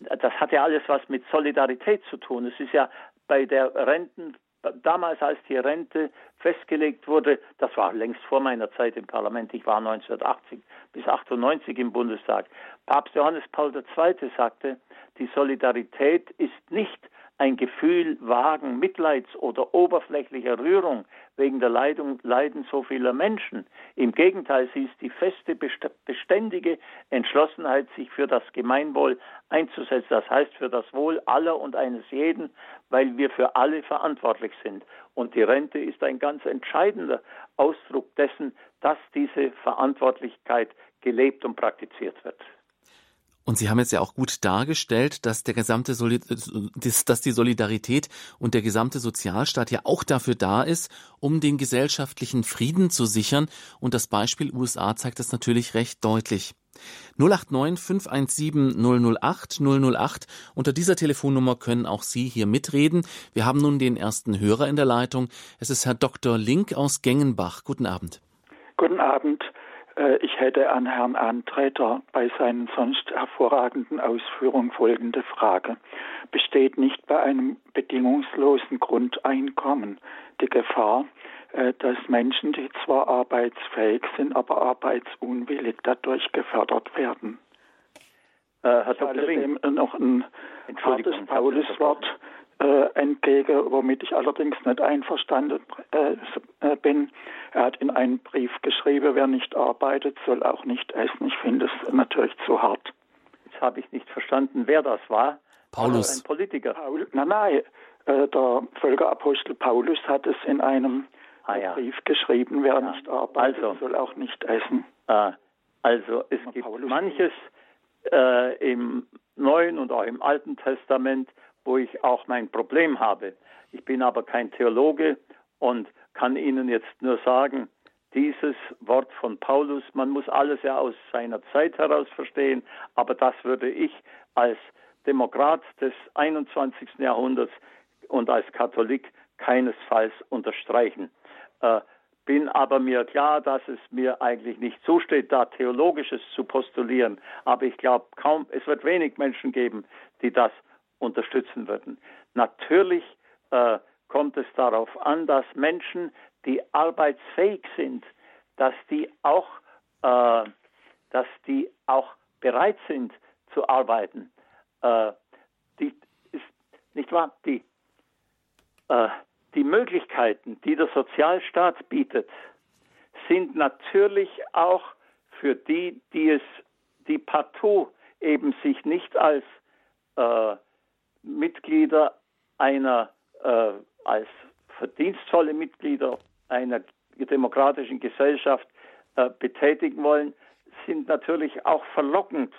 das hat ja alles was mit Solidarität zu tun. Es ist ja bei der Renten, damals als die Rente festgelegt wurde, das war längst vor meiner Zeit im Parlament, ich war 1980 bis 98 im Bundestag. Papst Johannes Paul II. sagte, die Solidarität ist nicht ein Gefühl vagen Mitleids oder oberflächlicher Rührung wegen der Leidung, Leiden so vieler Menschen. Im Gegenteil, sie ist die feste, beständige Entschlossenheit, sich für das Gemeinwohl einzusetzen. Das heißt für das Wohl aller und eines jeden, weil wir für alle verantwortlich sind. Und die Rente ist ein ganz entscheidender Ausdruck dessen, dass diese Verantwortlichkeit gelebt und praktiziert wird. Und Sie haben jetzt ja auch gut dargestellt, dass der gesamte Soli dass die Solidarität und der gesamte Sozialstaat ja auch dafür da ist, um den gesellschaftlichen Frieden zu sichern. Und das Beispiel USA zeigt das natürlich recht deutlich. 089 517 008 008. Unter dieser Telefonnummer können auch Sie hier mitreden. Wir haben nun den ersten Hörer in der Leitung. Es ist Herr Dr. Link aus Gengenbach. Guten Abend. Guten Abend. Äh, ich hätte an Herrn Antreter bei seinen sonst hervorragenden Ausführungen folgende Frage. Besteht nicht bei einem bedingungslosen Grundeinkommen die Gefahr, äh, dass Menschen, die zwar arbeitsfähig sind, aber arbeitsunwillig dadurch gefördert werden? Äh, Herr Dr. Ring. noch ein hartes Pauluswort äh, entgegen, womit ich allerdings nicht einverstanden äh, äh, bin. Er hat in einem Brief geschrieben, wer nicht arbeitet, soll auch nicht essen. Ich finde es natürlich zu hart. Jetzt habe ich nicht verstanden, wer das war. Paulus. Also ein Politiker. Paul, nein, nein. Äh, der Völkerapostel Paulus hat es in einem ah, ja. Brief geschrieben, wer ja. nicht arbeitet, also, soll auch nicht essen. Äh, also es gibt Paulus manches äh, im Neuen und auch im Alten Testament, wo ich auch mein Problem habe. Ich bin aber kein Theologe und kann Ihnen jetzt nur sagen, dieses Wort von Paulus, man muss alles ja aus seiner Zeit heraus verstehen, aber das würde ich als Demokrat des 21. Jahrhunderts und als Katholik keinesfalls unterstreichen. Äh, bin aber mir klar, dass es mir eigentlich nicht zusteht, da Theologisches zu postulieren. Aber ich glaube kaum, es wird wenig Menschen geben, die das unterstützen würden. Natürlich äh, kommt es darauf an, dass Menschen, die arbeitsfähig sind, dass die auch, äh, dass die auch bereit sind zu arbeiten. Äh, die ist nicht wahr? Die, äh, die Möglichkeiten, die der Sozialstaat bietet, sind natürlich auch für die, die es, die partout eben sich nicht als äh, Mitglieder einer, äh, als verdienstvolle Mitglieder einer demokratischen Gesellschaft äh, betätigen wollen, sind natürlich auch verlockend.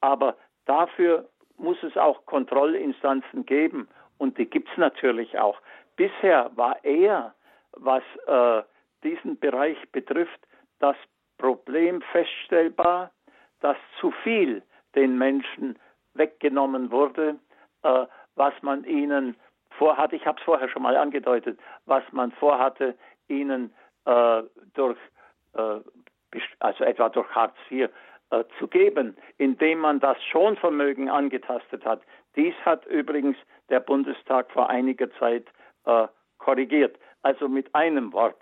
Aber dafür muss es auch Kontrollinstanzen geben und die gibt es natürlich auch. Bisher war eher, was äh, diesen Bereich betrifft, das Problem feststellbar, dass zu viel den Menschen weggenommen wurde, äh, was man ihnen vorhatte. Ich habe es vorher schon mal angedeutet, was man vorhatte, ihnen äh, durch, äh, also etwa durch Hartz IV äh, zu geben, indem man das Schonvermögen angetastet hat. Dies hat übrigens der Bundestag vor einiger Zeit äh, korrigiert. Also mit einem Wort,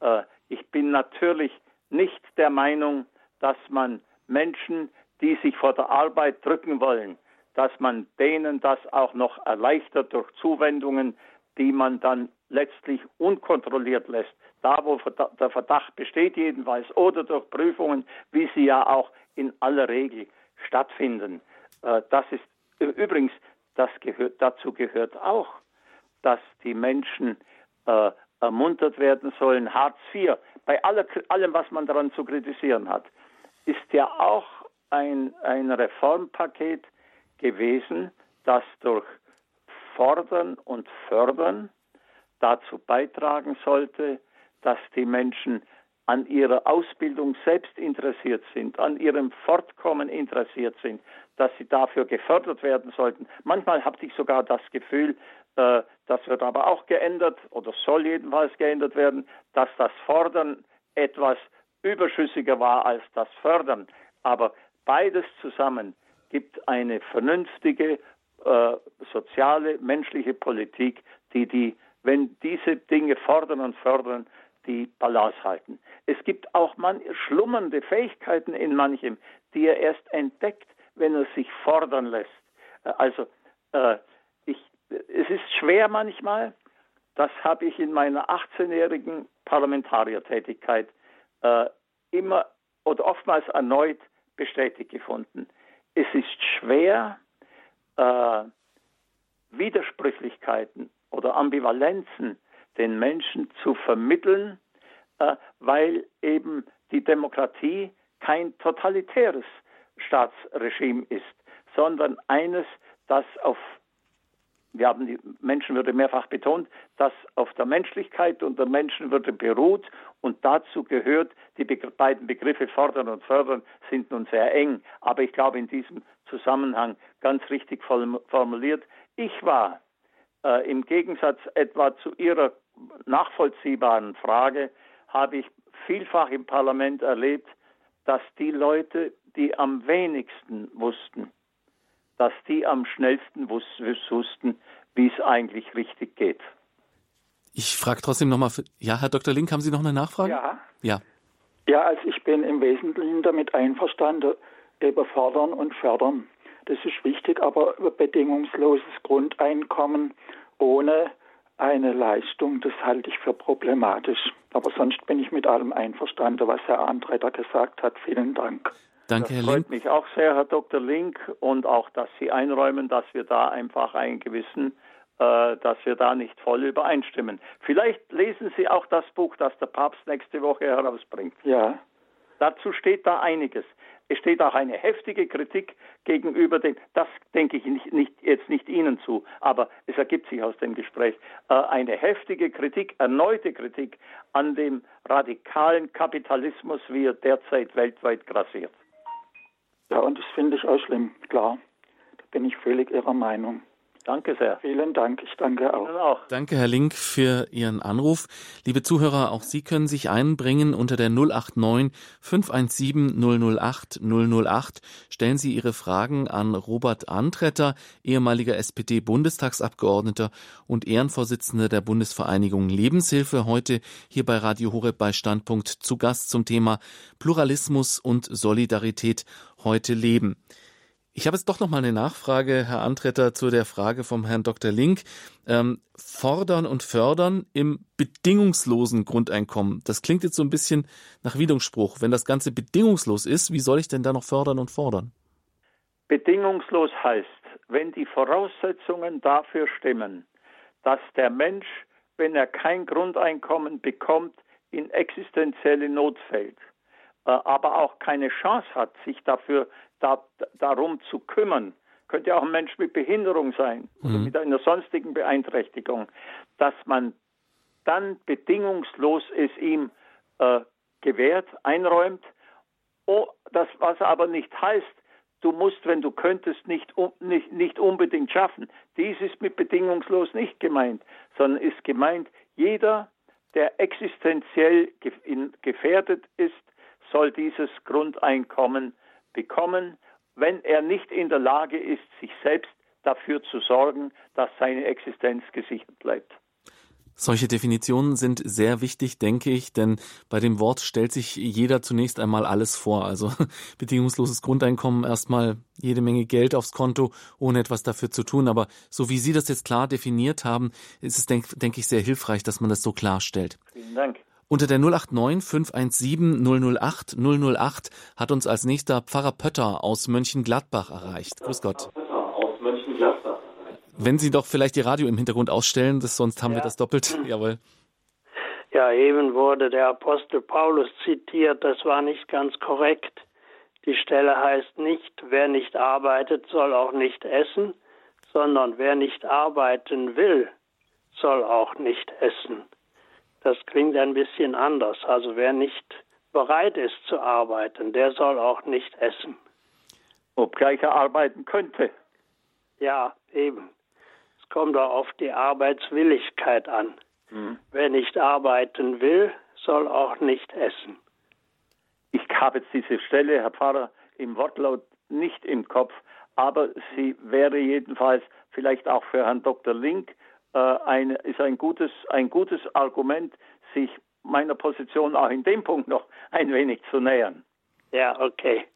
äh, ich bin natürlich nicht der Meinung, dass man Menschen, die sich vor der Arbeit drücken wollen, dass man denen das auch noch erleichtert durch Zuwendungen, die man dann letztlich unkontrolliert lässt. Da, wo der Verdacht besteht jedenfalls, oder durch Prüfungen, wie sie ja auch in aller Regel stattfinden. Äh, das ist übrigens, das gehört, dazu gehört auch, dass die Menschen äh, ermuntert werden sollen. Hartz IV, bei aller, allem, was man daran zu kritisieren hat, ist ja auch ein, ein Reformpaket gewesen, das durch Fordern und Fördern dazu beitragen sollte, dass die Menschen an ihrer Ausbildung selbst interessiert sind, an ihrem Fortkommen interessiert sind, dass sie dafür gefördert werden sollten. Manchmal habe ich sogar das Gefühl, äh, das wird aber auch geändert oder soll jedenfalls geändert werden, dass das Fordern etwas überschüssiger war als das Fördern. Aber beides zusammen gibt eine vernünftige äh, soziale, menschliche Politik, die die, wenn diese Dinge fordern und fördern, die Balance halten. Es gibt auch man, schlummernde Fähigkeiten in manchem, die er erst entdeckt, wenn er sich fordern lässt. Äh, also äh, ich, es ist schwer manchmal, das habe ich in meiner 18-jährigen Parlamentariertätigkeit äh, immer oder oftmals erneut bestätigt gefunden. Es ist schwer, äh, Widersprüchlichkeiten oder Ambivalenzen den Menschen zu vermitteln, äh, weil eben die Demokratie kein totalitäres Staatsregime ist, sondern eines, das auf wir haben die Menschenwürde mehrfach betont, das auf der Menschlichkeit und der Menschenwürde beruht und dazu gehört, die beiden Begriffe fordern und fördern sind nun sehr eng, aber ich glaube in diesem Zusammenhang ganz richtig formuliert. Ich war äh, im Gegensatz etwa zu Ihrer nachvollziehbaren Frage, habe ich vielfach im Parlament erlebt, dass die Leute, die am wenigsten wussten, dass die am schnellsten wussten, wie es eigentlich richtig geht. Ich frage trotzdem nochmal, ja, Herr Dr. Link, haben Sie noch eine Nachfrage? Ja. Ja. Ja, also ich bin im Wesentlichen damit einverstanden, über fördern und fördern. Das ist wichtig, aber bedingungsloses Grundeinkommen ohne eine Leistung, das halte ich für problematisch. Aber sonst bin ich mit allem einverstanden, was Herr Antreiter gesagt hat. Vielen Dank. Danke, das Herr Link. freut mich auch sehr, Herr Dr. Link, und auch, dass Sie einräumen, dass wir da einfach einen gewissen, äh, dass wir da nicht voll übereinstimmen. Vielleicht lesen Sie auch das Buch, das der Papst nächste Woche herausbringt. Ja. Dazu steht da einiges. Es steht auch eine heftige Kritik gegenüber den, das denke ich nicht, nicht, jetzt nicht Ihnen zu, aber es ergibt sich aus dem Gespräch, äh, eine heftige Kritik, erneute Kritik an dem radikalen Kapitalismus, wie er derzeit weltweit grassiert. Und das finde ich auch schlimm, klar. Da bin ich völlig Ihrer Meinung. Danke sehr. Vielen Dank. Ich danke auch. auch. Danke, Herr Link, für Ihren Anruf. Liebe Zuhörer, auch Sie können sich einbringen unter der 089 517 008 008. Stellen Sie Ihre Fragen an Robert Antretter, ehemaliger SPD-Bundestagsabgeordneter und Ehrenvorsitzender der Bundesvereinigung Lebenshilfe, heute hier bei Radio Horeb bei Standpunkt zu Gast zum Thema Pluralismus und Solidarität heute leben. Ich habe jetzt doch noch mal eine Nachfrage, Herr Antretter, zu der Frage vom Herrn Dr. Link. Ähm, fordern und fördern im bedingungslosen Grundeinkommen. Das klingt jetzt so ein bisschen nach Widerspruch. Wenn das Ganze bedingungslos ist, wie soll ich denn da noch fördern und fordern? Bedingungslos heißt, wenn die Voraussetzungen dafür stimmen, dass der Mensch, wenn er kein Grundeinkommen bekommt, in existenzielle Not fällt, aber auch keine Chance hat, sich dafür da, darum zu kümmern, könnte auch ein Mensch mit Behinderung sein oder mhm. mit einer sonstigen Beeinträchtigung, dass man dann bedingungslos es ihm äh, gewährt, einräumt, oh, das was aber nicht heißt, du musst, wenn du könntest, nicht, nicht, nicht unbedingt schaffen. Dies ist mit bedingungslos nicht gemeint, sondern ist gemeint, jeder, der existenziell gefährdet ist, soll dieses Grundeinkommen bekommen, wenn er nicht in der Lage ist, sich selbst dafür zu sorgen, dass seine Existenz gesichert bleibt. Solche Definitionen sind sehr wichtig, denke ich, denn bei dem Wort stellt sich jeder zunächst einmal alles vor. Also bedingungsloses Grundeinkommen, erstmal jede Menge Geld aufs Konto, ohne etwas dafür zu tun. Aber so wie Sie das jetzt klar definiert haben, ist es, denke denk ich, sehr hilfreich, dass man das so klarstellt. Vielen Dank. Unter der 089 517 008 008 hat uns als nächster Pfarrer Pötter aus Mönchengladbach erreicht. Grüß Gott. Wenn Sie doch vielleicht Ihr Radio im Hintergrund ausstellen, das, sonst haben ja. wir das doppelt. Jawohl. Ja, eben wurde der Apostel Paulus zitiert. Das war nicht ganz korrekt. Die Stelle heißt nicht, wer nicht arbeitet, soll auch nicht essen, sondern wer nicht arbeiten will, soll auch nicht essen. Das klingt ein bisschen anders. Also wer nicht bereit ist zu arbeiten, der soll auch nicht essen. Obgleich er arbeiten könnte. Ja, eben kommt auch auf die Arbeitswilligkeit an. Mhm. Wer nicht arbeiten will, soll auch nicht essen. Ich habe jetzt diese Stelle, Herr Pfarrer, im Wortlaut nicht im Kopf, aber sie wäre jedenfalls vielleicht auch für Herrn Dr. Link äh, ein, ist ein gutes, ein gutes Argument, sich meiner Position auch in dem Punkt noch ein wenig zu nähern. Ja, okay.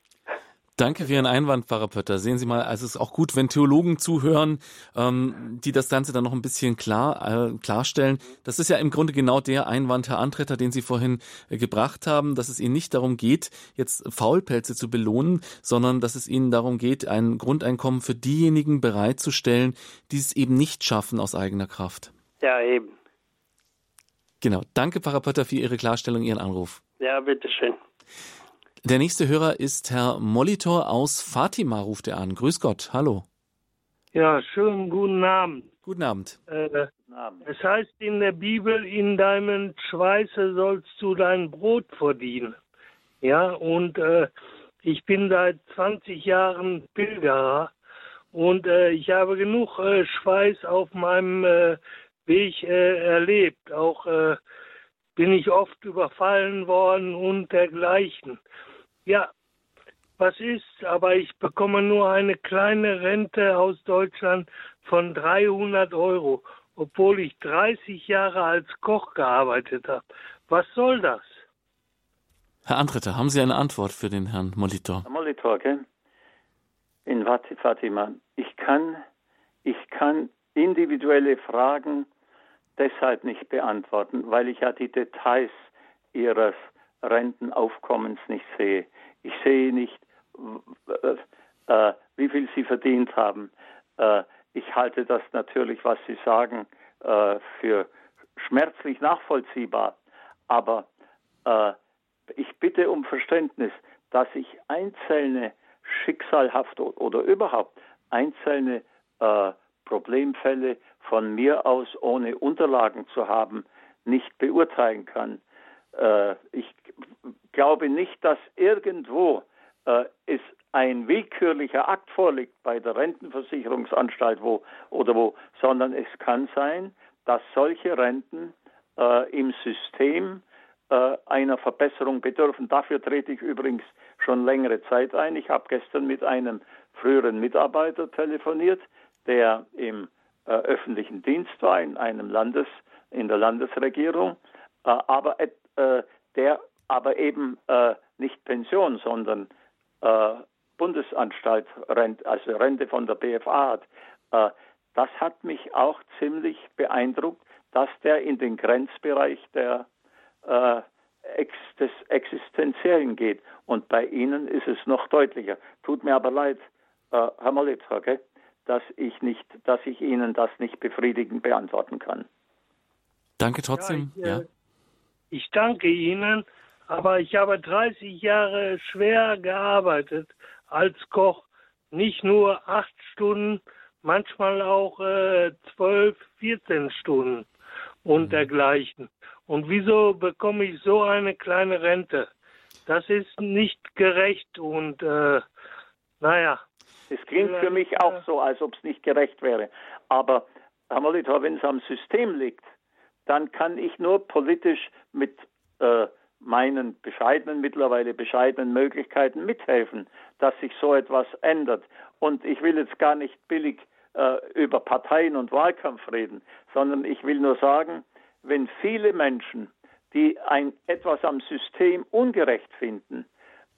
Danke für Ihren Einwand, Pfarrer Pötter. Sehen Sie mal, also es ist auch gut, wenn Theologen zuhören, ähm, die das Ganze dann noch ein bisschen klar äh, klarstellen. Das ist ja im Grunde genau der Einwand, Herr Antretter, den Sie vorhin äh, gebracht haben, dass es Ihnen nicht darum geht, jetzt Faulpelze zu belohnen, sondern dass es Ihnen darum geht, ein Grundeinkommen für diejenigen bereitzustellen, die es eben nicht schaffen aus eigener Kraft. Ja, eben. Genau. Danke, Pfarrer Pötter, für Ihre Klarstellung, Ihren Anruf. Ja, bitteschön. Der nächste Hörer ist Herr Molitor aus Fatima, ruft er an. Grüß Gott, hallo. Ja, schönen guten Abend. Guten Abend. Äh, es heißt in der Bibel, in deinem Schweiße sollst du dein Brot verdienen. Ja, und äh, ich bin seit 20 Jahren Pilgerer und äh, ich habe genug äh, Schweiß auf meinem äh, Weg äh, erlebt. Auch bin ich oft überfallen worden und dergleichen. Ja, was ist, aber ich bekomme nur eine kleine Rente aus Deutschland von 300 Euro, obwohl ich 30 Jahre als Koch gearbeitet habe. Was soll das? Herr Antritter, haben Sie eine Antwort für den Herrn Molitor? Herr Molitor, gell? In Fatima, ich kann, ich kann individuelle Fragen deshalb nicht beantworten, weil ich ja die Details Ihres Rentenaufkommens nicht sehe. Ich sehe nicht, äh, wie viel Sie verdient haben. Äh, ich halte das natürlich, was Sie sagen, äh, für schmerzlich nachvollziehbar. Aber äh, ich bitte um Verständnis, dass ich einzelne schicksalhafte oder überhaupt einzelne äh, Problemfälle von mir aus, ohne Unterlagen zu haben, nicht beurteilen kann. Äh, ich glaube nicht, dass irgendwo äh, es ein willkürlicher Akt vorliegt bei der Rentenversicherungsanstalt wo, oder wo, sondern es kann sein, dass solche Renten äh, im System äh, einer Verbesserung bedürfen. Dafür trete ich übrigens schon längere Zeit ein. Ich habe gestern mit einem früheren Mitarbeiter telefoniert, der im äh, öffentlichen Dienst war in einem Landes in der Landesregierung, äh, aber äh, der aber eben äh, nicht Pension, sondern äh, Bundesanstalt, Rente, also Rente von der BFA hat. Äh, das hat mich auch ziemlich beeindruckt, dass der in den Grenzbereich der, äh, ex, des Existenziellen geht. Und bei Ihnen ist es noch deutlicher. Tut mir aber leid, äh, Herr Molitor, okay, dass ich nicht, dass ich Ihnen das nicht befriedigend beantworten kann. Danke trotzdem. Ja, ich, ja. Ich danke Ihnen aber ich habe 30 Jahre schwer gearbeitet als Koch. Nicht nur acht Stunden, manchmal auch äh, 12, 14 Stunden und mhm. dergleichen. Und wieso bekomme ich so eine kleine Rente? Das ist nicht gerecht und äh, naja. Es klingt für mich auch so, als ob es nicht gerecht wäre. Aber, Herr Molitor, wenn es am System liegt, dann kann ich nur politisch mit äh, meinen bescheidenen, mittlerweile bescheidenen Möglichkeiten mithelfen, dass sich so etwas ändert. Und ich will jetzt gar nicht billig äh, über Parteien und Wahlkampf reden, sondern ich will nur sagen, wenn viele Menschen, die ein, etwas am System ungerecht finden,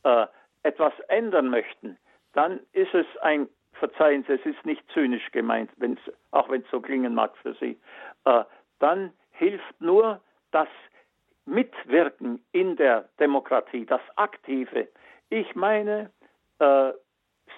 äh, etwas ändern möchten, dann ist es ein, verzeihen Sie, es ist nicht zynisch gemeint, wenn's, auch wenn es so klingen mag für Sie, äh, dann hilft nur das Mitwirken in der Demokratie, das Aktive. Ich meine, äh,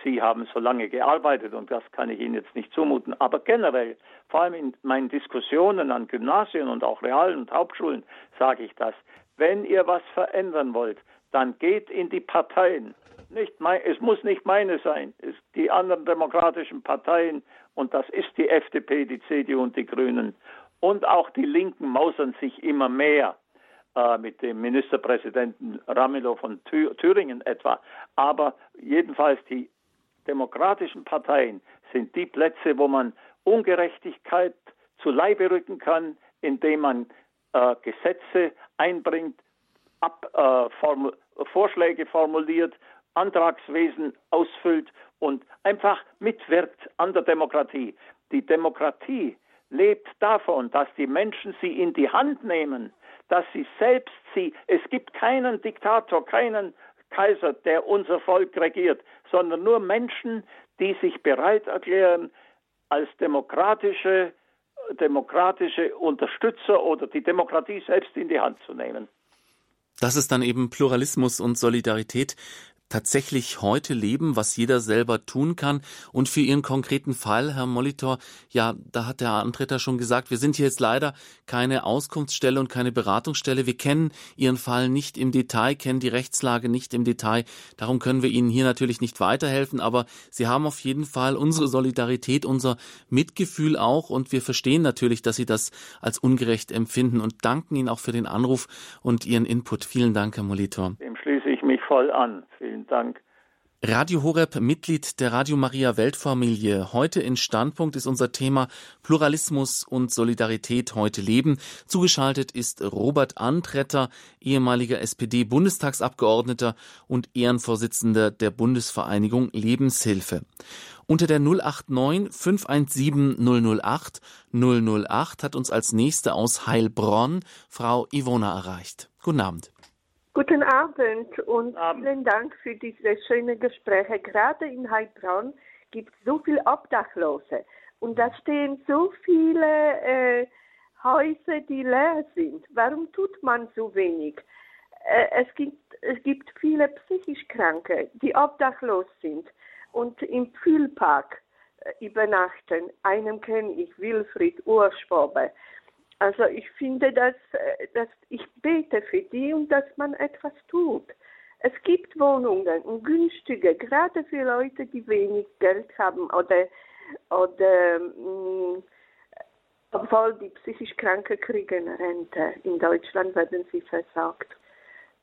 Sie haben so lange gearbeitet und das kann ich Ihnen jetzt nicht zumuten. Aber generell, vor allem in meinen Diskussionen an Gymnasien und auch Realen und Hauptschulen, sage ich das. Wenn ihr was verändern wollt, dann geht in die Parteien. Nicht mein, es muss nicht meine sein. Es, die anderen demokratischen Parteien, und das ist die FDP, die CDU und die Grünen, und auch die Linken mausern sich immer mehr äh, mit dem Ministerpräsidenten Ramelow von Thüringen etwa. Aber jedenfalls die demokratischen Parteien sind die Plätze, wo man Ungerechtigkeit zu Leibe rücken kann, indem man äh, Gesetze einbringt, ab, äh, formu Vorschläge formuliert, Antragswesen ausfüllt und einfach mitwirkt an der Demokratie. Die Demokratie lebt davon, dass die Menschen sie in die Hand nehmen, dass sie selbst sie, es gibt keinen Diktator, keinen Kaiser, der unser Volk regiert, sondern nur Menschen, die sich bereit erklären, als demokratische, demokratische Unterstützer oder die Demokratie selbst in die Hand zu nehmen. Das ist dann eben Pluralismus und Solidarität, tatsächlich heute leben, was jeder selber tun kann. Und für Ihren konkreten Fall, Herr Molitor, ja, da hat der Antreter schon gesagt, wir sind hier jetzt leider keine Auskunftsstelle und keine Beratungsstelle. Wir kennen Ihren Fall nicht im Detail, kennen die Rechtslage nicht im Detail. Darum können wir Ihnen hier natürlich nicht weiterhelfen. Aber Sie haben auf jeden Fall unsere Solidarität, unser Mitgefühl auch. Und wir verstehen natürlich, dass Sie das als ungerecht empfinden und danken Ihnen auch für den Anruf und Ihren Input. Vielen Dank, Herr Molitor. Voll an. Vielen Dank. Radio Horeb, Mitglied der Radio Maria Weltfamilie. Heute in Standpunkt ist unser Thema Pluralismus und Solidarität heute leben. Zugeschaltet ist Robert Antretter, ehemaliger SPD-Bundestagsabgeordneter und Ehrenvorsitzender der Bundesvereinigung Lebenshilfe. Unter der 089 517 008 008 hat uns als nächste aus Heilbronn Frau Ivona erreicht. Guten Abend. Guten Abend und Abend. vielen Dank für diese schönen Gespräche. Gerade in Heilbronn gibt es so viele Obdachlose und da stehen so viele äh, Häuser, die leer sind. Warum tut man so wenig? Äh, es, gibt, es gibt viele psychisch Kranke, die obdachlos sind und im Pfühlpark äh, übernachten. Einen kenne ich, Wilfried Urschwabe. Also ich finde, dass, äh, dass ich bete für die und dass man etwas tut. Es gibt Wohnungen und günstige, gerade für Leute, die wenig Geld haben oder, oder mh, mm, obwohl die psychisch Kranke kriegen Rente. In Deutschland werden sie versorgt.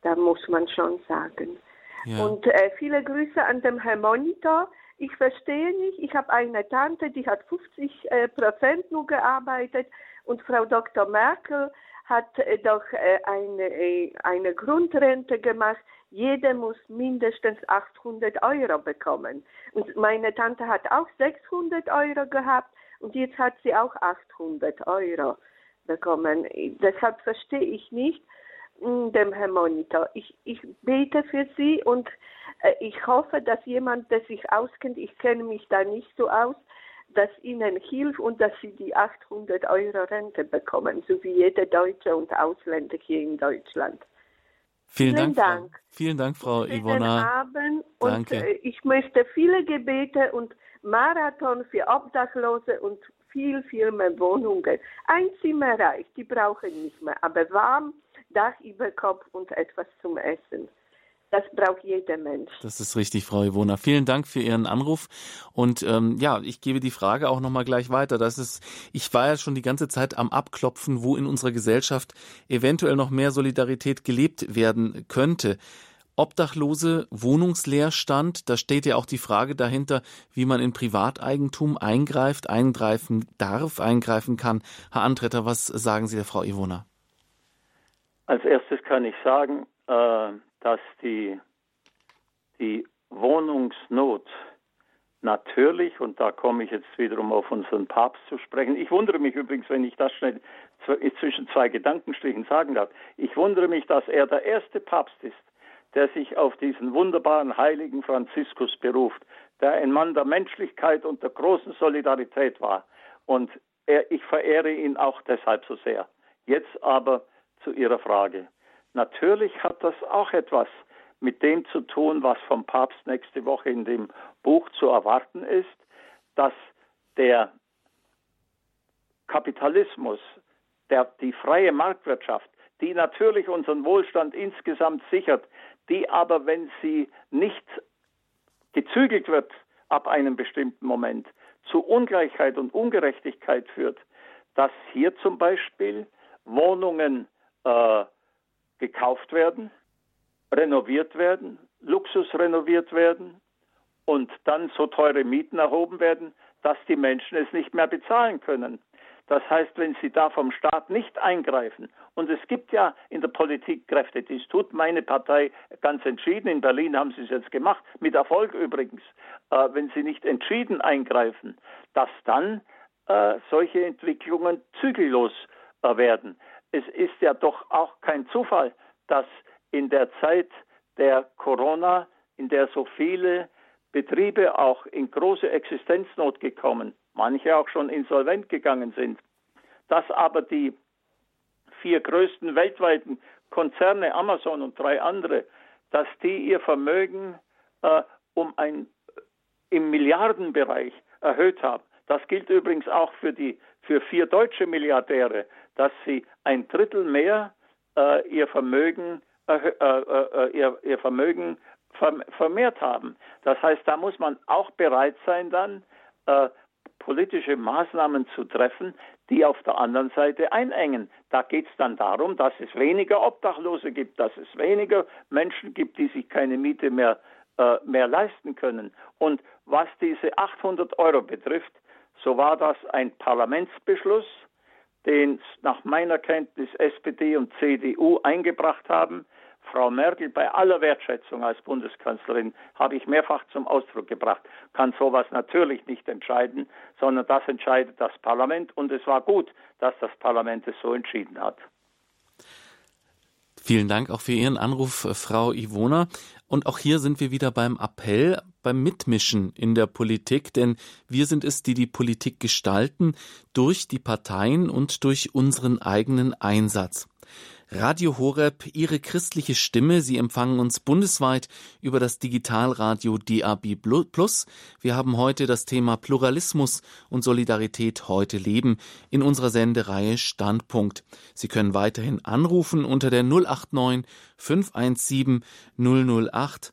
Da muss man schon sagen. Ja. Und äh, viele Grüße an den Herrn Monitor. Ich verstehe nicht, ich habe eine Tante, die hat 50 äh, Prozent nur gearbeitet und Frau Dr. Merkel hat äh, doch äh, eine, äh, eine Grundrente gemacht. Jeder muss mindestens 800 Euro bekommen. Und meine Tante hat auch 600 Euro gehabt und jetzt hat sie auch 800 Euro bekommen. Deshalb verstehe ich nicht hm, dem Herrn Monitor. Ich, ich bete für Sie und ich hoffe, dass jemand, der sich auskennt, ich kenne mich da nicht so aus, das ihnen hilft und dass sie die 800 Euro Rente bekommen, so wie jeder Deutsche und Ausländer hier in Deutschland. Vielen, Vielen Dank, Dank. Frau, vielen Dank, Frau Schönen Ivona. Abend und Danke. Äh, ich möchte viele Gebete und Marathon für Obdachlose und viel, viel mehr Wohnungen. Ein Zimmer reicht, die brauchen nicht mehr, aber warm, Dach über Kopf und etwas zum Essen. Das braucht jeder Mensch. Das ist richtig, Frau Ivona. Vielen Dank für Ihren Anruf. Und ähm, ja, ich gebe die Frage auch nochmal gleich weiter. Das ist, ich war ja schon die ganze Zeit am Abklopfen, wo in unserer Gesellschaft eventuell noch mehr Solidarität gelebt werden könnte. Obdachlose, Wohnungsleerstand, da steht ja auch die Frage dahinter, wie man in Privateigentum eingreift, eingreifen darf, eingreifen kann. Herr Antretter, was sagen Sie der Frau Ivona? Als erstes kann ich sagen, äh, dass die, die Wohnungsnot natürlich, und da komme ich jetzt wiederum auf unseren Papst zu sprechen. Ich wundere mich übrigens, wenn ich das schnell zwischen zwei Gedankenstrichen sagen darf. Ich wundere mich, dass er der erste Papst ist, der sich auf diesen wunderbaren heiligen Franziskus beruft, der ein Mann der Menschlichkeit und der großen Solidarität war. Und er, ich verehre ihn auch deshalb so sehr. Jetzt aber zu Ihrer Frage. Natürlich hat das auch etwas mit dem zu tun, was vom Papst nächste Woche in dem Buch zu erwarten ist, dass der Kapitalismus, der, die freie Marktwirtschaft, die natürlich unseren Wohlstand insgesamt sichert, die aber, wenn sie nicht gezügelt wird ab einem bestimmten Moment, zu Ungleichheit und Ungerechtigkeit führt, dass hier zum Beispiel Wohnungen äh, gekauft werden, renoviert werden, Luxus renoviert werden und dann so teure Mieten erhoben werden, dass die Menschen es nicht mehr bezahlen können. Das heißt, wenn sie da vom Staat nicht eingreifen, und es gibt ja in der Politik Kräfte, dies tut meine Partei ganz entschieden, in Berlin haben sie es jetzt gemacht, mit Erfolg übrigens, äh, wenn sie nicht entschieden eingreifen, dass dann äh, solche Entwicklungen zügellos äh, werden es ist ja doch auch kein Zufall, dass in der Zeit der Corona, in der so viele Betriebe auch in große Existenznot gekommen, manche auch schon insolvent gegangen sind, dass aber die vier größten weltweiten Konzerne, Amazon und drei andere, dass die ihr Vermögen äh, um ein im Milliardenbereich erhöht haben. Das gilt übrigens auch für die für vier deutsche Milliardäre, dass sie ein Drittel mehr äh, ihr Vermögen, äh, äh, äh, ihr, ihr, Vermögen vermehrt haben. Das heißt, da muss man auch bereit sein, dann äh, politische Maßnahmen zu treffen, die auf der anderen Seite einengen. Da geht es dann darum, dass es weniger Obdachlose gibt, dass es weniger Menschen gibt, die sich keine Miete mehr, äh, mehr leisten können. Und was diese 800 Euro betrifft, so war das ein Parlamentsbeschluss, den nach meiner Kenntnis SPD und CDU eingebracht haben. Frau Merkel, bei aller Wertschätzung als Bundeskanzlerin, habe ich mehrfach zum Ausdruck gebracht, kann sowas natürlich nicht entscheiden, sondern das entscheidet das Parlament. Und es war gut, dass das Parlament es so entschieden hat. Vielen Dank auch für Ihren Anruf, Frau Ivona. Und auch hier sind wir wieder beim Appell, beim Mitmischen in der Politik, denn wir sind es, die die Politik gestalten durch die Parteien und durch unseren eigenen Einsatz. Radio Horeb, Ihre christliche Stimme. Sie empfangen uns bundesweit über das Digitalradio DAB. Wir haben heute das Thema Pluralismus und Solidarität heute leben in unserer Sendereihe Standpunkt. Sie können weiterhin anrufen unter der 089 517 008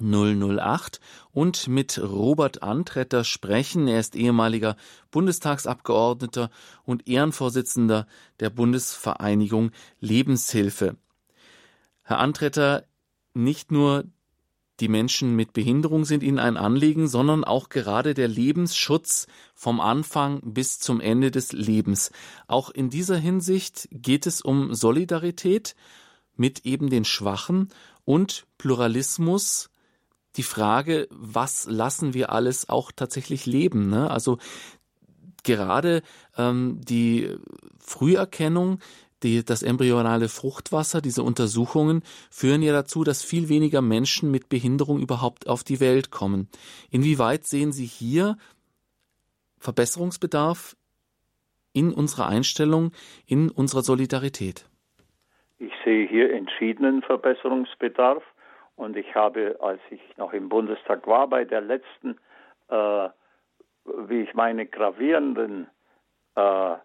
008 und mit Robert Antretter sprechen. Er ist ehemaliger Bundestagsabgeordneter und Ehrenvorsitzender der Bundesvereinigung Lebenshilfe. Herr Antretter, nicht nur die Menschen mit Behinderung sind Ihnen ein Anliegen, sondern auch gerade der Lebensschutz vom Anfang bis zum Ende des Lebens. Auch in dieser Hinsicht geht es um Solidarität mit eben den Schwachen und Pluralismus die Frage, was lassen wir alles auch tatsächlich leben? Ne? Also gerade ähm, die Früherkennung, die, das embryonale Fruchtwasser, diese Untersuchungen führen ja dazu, dass viel weniger Menschen mit Behinderung überhaupt auf die Welt kommen. Inwieweit sehen Sie hier Verbesserungsbedarf in unserer Einstellung, in unserer Solidarität? Ich sehe hier entschiedenen Verbesserungsbedarf. Und ich habe, als ich noch im Bundestag war, bei der letzten, äh, wie ich meine, gravierenden äh,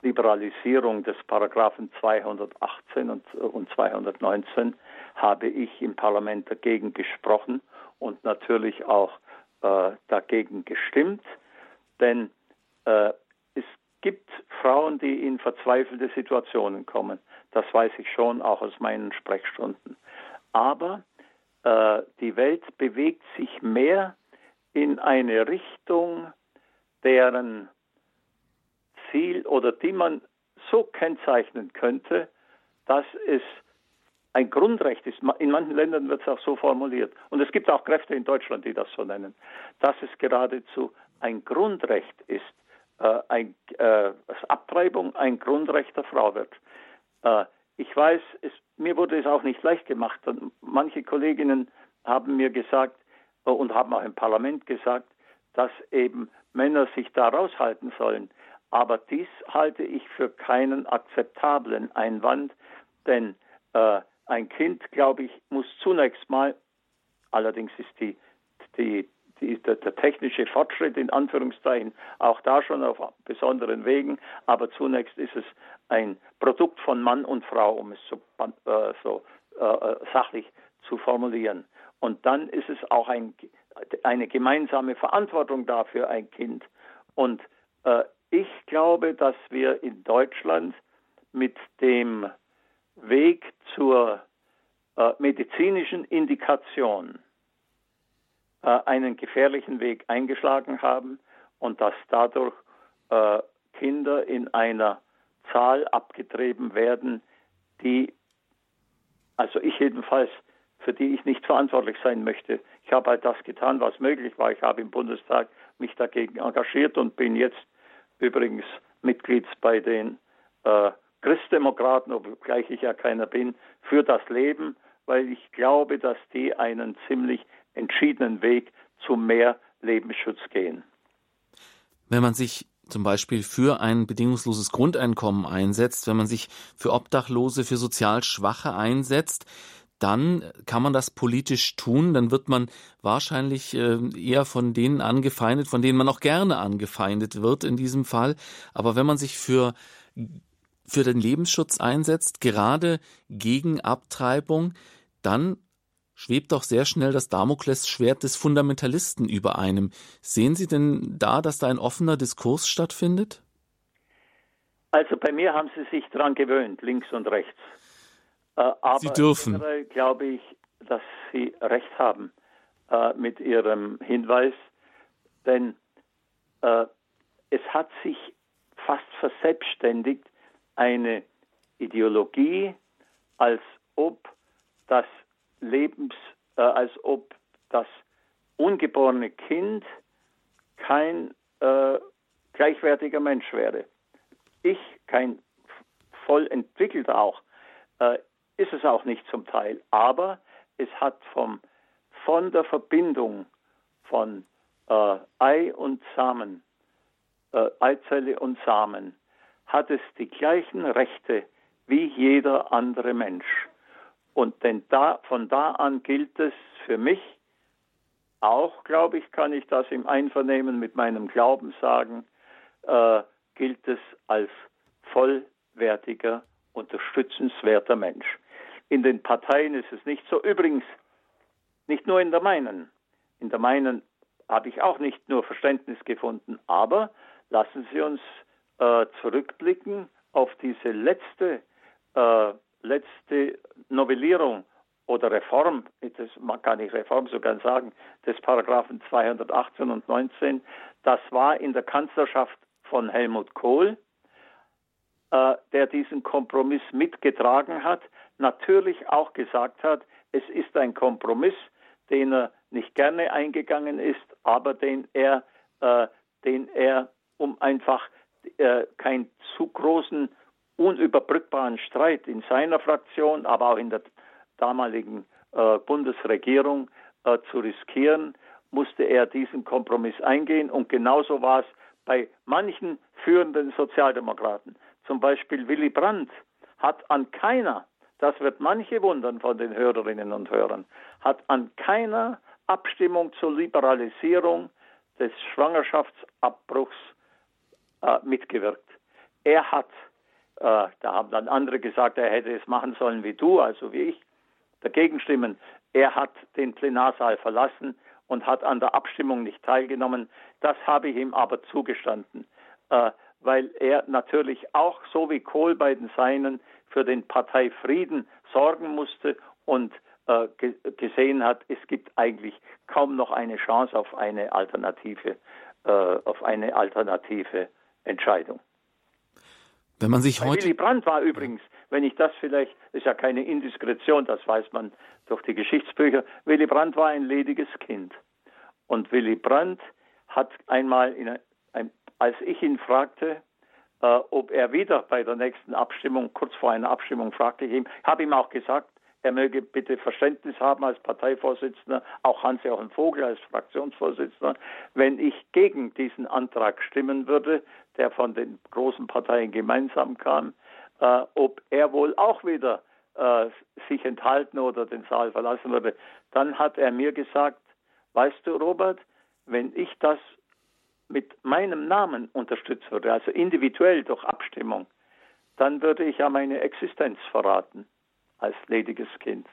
Liberalisierung des Paragraphen 218 und, und 219, habe ich im Parlament dagegen gesprochen und natürlich auch äh, dagegen gestimmt, denn äh, es gibt Frauen, die in verzweifelte Situationen kommen. Das weiß ich schon auch aus meinen Sprechstunden. Aber äh, die Welt bewegt sich mehr in eine Richtung, deren Ziel oder die man so kennzeichnen könnte, dass es ein Grundrecht ist. In manchen Ländern wird es auch so formuliert. Und es gibt auch Kräfte in Deutschland, die das so nennen, dass es geradezu ein Grundrecht ist, äh, ein, äh, dass Abtreibung ein Grundrecht der Frau wird. Äh, ich weiß, es, mir wurde es auch nicht leicht gemacht. Manche Kolleginnen haben mir gesagt äh, und haben auch im Parlament gesagt, dass eben Männer sich da raushalten sollen. Aber dies halte ich für keinen akzeptablen Einwand, denn äh, ein Kind, glaube ich, muss zunächst mal, allerdings ist die, die, der, der, technische Fortschritt in Anführungszeichen auch da schon auf besonderen Wegen, aber zunächst ist es ein Produkt von Mann und Frau, um es so, äh, so äh, sachlich zu formulieren. Und dann ist es auch ein, eine gemeinsame Verantwortung dafür ein Kind. Und äh, ich glaube, dass wir in Deutschland mit dem Weg zur äh, medizinischen Indikation äh, einen gefährlichen Weg eingeschlagen haben und dass dadurch äh, Kinder in einer Zahl abgetrieben werden, die, also ich jedenfalls, für die ich nicht verantwortlich sein möchte. Ich habe halt das getan, was möglich war. Ich habe im Bundestag mich dagegen engagiert und bin jetzt übrigens Mitglied bei den äh, Christdemokraten, obgleich ich ja keiner bin, für das Leben, weil ich glaube, dass die einen ziemlich entschiedenen Weg zu mehr Lebensschutz gehen. Wenn man sich zum Beispiel für ein bedingungsloses Grundeinkommen einsetzt, wenn man sich für Obdachlose, für sozial Schwache einsetzt, dann kann man das politisch tun, dann wird man wahrscheinlich äh, eher von denen angefeindet, von denen man auch gerne angefeindet wird in diesem Fall. Aber wenn man sich für für den Lebensschutz einsetzt, gerade gegen Abtreibung, dann schwebt doch sehr schnell das Damoklesschwert des Fundamentalisten über einem. Sehen Sie denn da, dass da ein offener Diskurs stattfindet? Also bei mir haben Sie sich daran gewöhnt, links und rechts. Äh, aber Sie dürfen. Generell glaube ich, dass Sie recht haben äh, mit Ihrem Hinweis, denn äh, es hat sich fast verselbstständigt, eine Ideologie, als ob das Lebens, äh, als ob das ungeborene Kind kein äh, gleichwertiger Mensch wäre. Ich, kein voll entwickelter auch, äh, ist es auch nicht zum Teil, aber es hat vom, von der Verbindung von äh, Ei und Samen, äh, Eizelle und Samen, hat es die gleichen Rechte wie jeder andere Mensch. Und denn da, von da an gilt es für mich, auch glaube ich, kann ich das im Einvernehmen mit meinem Glauben sagen, äh, gilt es als vollwertiger, unterstützenswerter Mensch. In den Parteien ist es nicht so. Übrigens, nicht nur in der meinen. In der meinen habe ich auch nicht nur Verständnis gefunden, aber lassen Sie uns äh, zurückblicken auf diese letzte, äh, letzte Novellierung oder Reform, das man kann nicht Reform sogar sagen, des Paragraphen 218 und 19, das war in der Kanzlerschaft von Helmut Kohl, äh, der diesen Kompromiss mitgetragen hat, natürlich auch gesagt hat, es ist ein Kompromiss, den er nicht gerne eingegangen ist, aber den er, äh, den er um einfach äh, keinen zu großen, unüberbrückbaren Streit in seiner Fraktion, aber auch in der damaligen äh, Bundesregierung äh, zu riskieren, musste er diesen Kompromiss eingehen. Und genauso war es bei manchen führenden Sozialdemokraten. Zum Beispiel Willy Brandt hat an keiner, das wird manche wundern von den Hörerinnen und Hörern, hat an keiner Abstimmung zur Liberalisierung des Schwangerschaftsabbruchs äh, mitgewirkt. Er hat, da haben dann andere gesagt, er hätte es machen sollen wie du, also wie ich. dagegen stimmen. Er hat den Plenarsaal verlassen und hat an der Abstimmung nicht teilgenommen. Das habe ich ihm aber zugestanden, äh, weil er natürlich auch, so wie Kohl bei den Seinen, für den Parteifrieden sorgen musste und äh, gesehen hat, es gibt eigentlich kaum noch eine Chance auf eine alternative, äh, auf eine alternative Entscheidung. Wenn man sich heute. Willy Brandt war übrigens, wenn ich das vielleicht, ist ja keine Indiskretion, das weiß man durch die Geschichtsbücher. Willy Brandt war ein lediges Kind. Und Willy Brandt hat einmal, ein, als ich ihn fragte, äh, ob er wieder bei der nächsten Abstimmung, kurz vor einer Abstimmung, fragte ich ihn, habe ihm auch gesagt, er möge bitte Verständnis haben als Parteivorsitzender, auch Hans-Joachim Vogel als Fraktionsvorsitzender, wenn ich gegen diesen Antrag stimmen würde, der von den großen Parteien gemeinsam kam, äh, ob er wohl auch wieder äh, sich enthalten oder den Saal verlassen würde. Dann hat er mir gesagt, weißt du, Robert, wenn ich das mit meinem Namen unterstützen würde, also individuell durch Abstimmung, dann würde ich ja meine Existenz verraten als lediges Kind.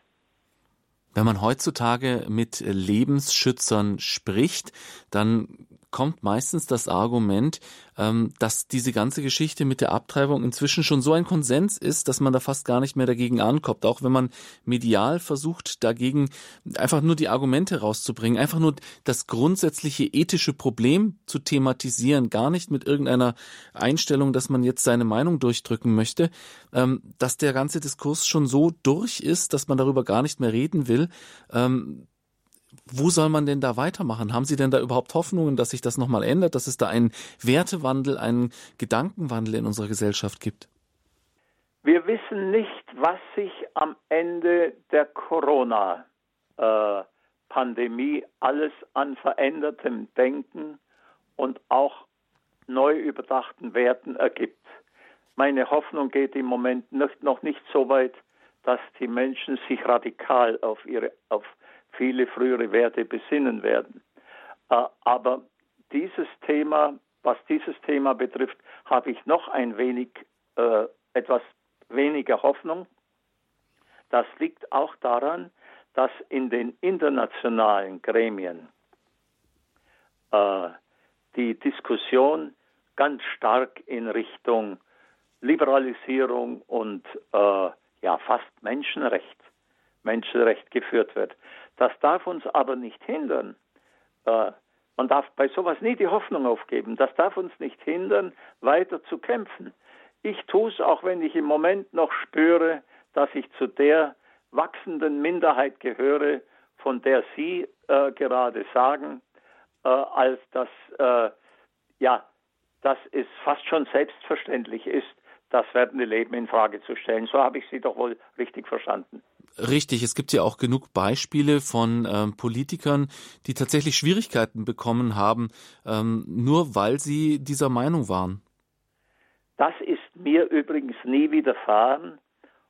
Wenn man heutzutage mit Lebensschützern spricht, dann kommt meistens das Argument, ähm, dass diese ganze Geschichte mit der Abtreibung inzwischen schon so ein Konsens ist, dass man da fast gar nicht mehr dagegen ankommt. Auch wenn man medial versucht, dagegen einfach nur die Argumente rauszubringen, einfach nur das grundsätzliche ethische Problem zu thematisieren, gar nicht mit irgendeiner Einstellung, dass man jetzt seine Meinung durchdrücken möchte, ähm, dass der ganze Diskurs schon so durch ist, dass man darüber gar nicht mehr reden will. Ähm, wo soll man denn da weitermachen? Haben Sie denn da überhaupt Hoffnungen, dass sich das nochmal ändert, dass es da einen Wertewandel, einen Gedankenwandel in unserer Gesellschaft gibt? Wir wissen nicht, was sich am Ende der Corona-Pandemie alles an verändertem Denken und auch neu überdachten Werten ergibt. Meine Hoffnung geht im Moment noch nicht so weit, dass die Menschen sich radikal auf ihre auf viele frühere Werte besinnen werden. Äh, aber dieses Thema, was dieses Thema betrifft, habe ich noch ein wenig äh, etwas weniger Hoffnung. Das liegt auch daran, dass in den internationalen Gremien äh, die Diskussion ganz stark in Richtung Liberalisierung und äh, ja fast Menschenrecht, Menschenrecht geführt wird. Das darf uns aber nicht hindern. Äh, man darf bei sowas nie die Hoffnung aufgeben. Das darf uns nicht hindern, weiter zu kämpfen. Ich tue es, auch wenn ich im Moment noch spüre, dass ich zu der wachsenden Minderheit gehöre, von der Sie äh, gerade sagen, äh, als dass, äh, ja, dass es fast schon selbstverständlich ist, das werdende Leben in Frage zu stellen. So habe ich Sie doch wohl richtig verstanden. Richtig, es gibt ja auch genug Beispiele von ähm, Politikern, die tatsächlich Schwierigkeiten bekommen haben, ähm, nur weil sie dieser Meinung waren. Das ist mir übrigens nie widerfahren,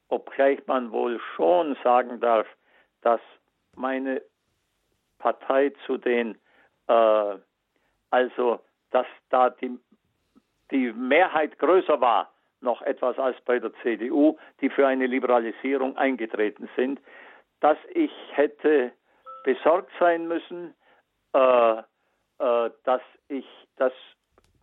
obgleich man wohl schon sagen darf, dass meine Partei zu den, äh, also dass da die, die Mehrheit größer war noch etwas als bei der CDU, die für eine Liberalisierung eingetreten sind, dass ich hätte besorgt sein müssen, äh, äh, dass ich, dass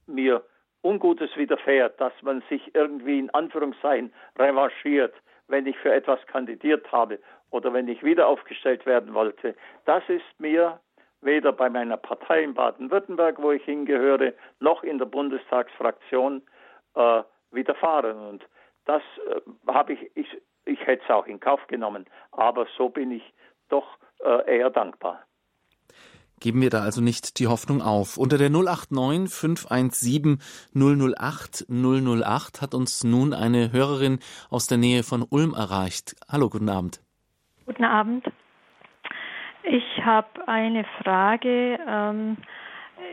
mir Ungutes widerfährt, dass man sich irgendwie in Anführungszeichen revanchiert, wenn ich für etwas kandidiert habe oder wenn ich wieder aufgestellt werden wollte. Das ist mir weder bei meiner Partei in Baden-Württemberg, wo ich hingehöre, noch in der Bundestagsfraktion äh, widerfahren. Und das äh, habe ich, ich, ich hätte es auch in Kauf genommen, aber so bin ich doch äh, eher dankbar. Geben wir da also nicht die Hoffnung auf. Unter der 089 517 008 008 hat uns nun eine Hörerin aus der Nähe von Ulm erreicht. Hallo, guten Abend. Guten Abend. Ich habe eine Frage. Ähm,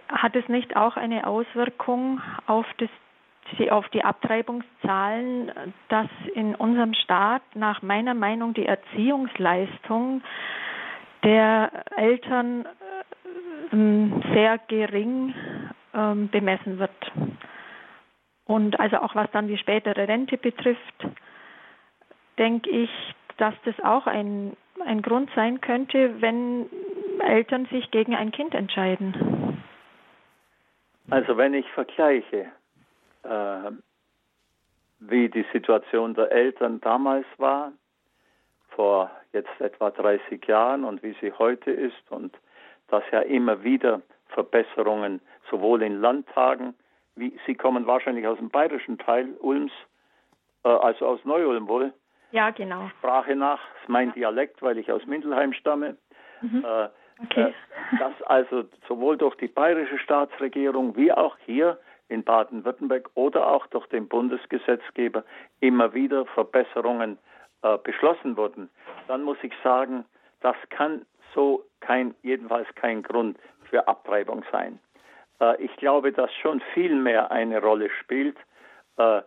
hat es nicht auch eine Auswirkung auf das auf die Abtreibungszahlen, dass in unserem Staat nach meiner Meinung die Erziehungsleistung der Eltern ähm, sehr gering ähm, bemessen wird. Und also auch was dann die spätere Rente betrifft, denke ich, dass das auch ein ein Grund sein könnte, wenn Eltern sich gegen ein Kind entscheiden. Also wenn ich vergleiche, äh, wie die Situation der Eltern damals war, vor jetzt etwa 30 Jahren und wie sie heute ist und dass ja immer wieder Verbesserungen sowohl in Landtagen, wie Sie kommen wahrscheinlich aus dem bayerischen Teil Ulms, äh, also aus Neu-Ulm wohl. Ja, genau. Sprache nach, ist mein ja. Dialekt, weil ich aus Mindelheim stamme. Mhm. Äh, okay. Äh, dass also sowohl durch die bayerische Staatsregierung wie auch hier in Baden-Württemberg oder auch durch den Bundesgesetzgeber immer wieder Verbesserungen äh, beschlossen wurden, dann muss ich sagen, das kann so kein, jedenfalls kein Grund für Abtreibung sein. Äh, ich glaube, dass schon viel mehr eine Rolle spielt. Äh,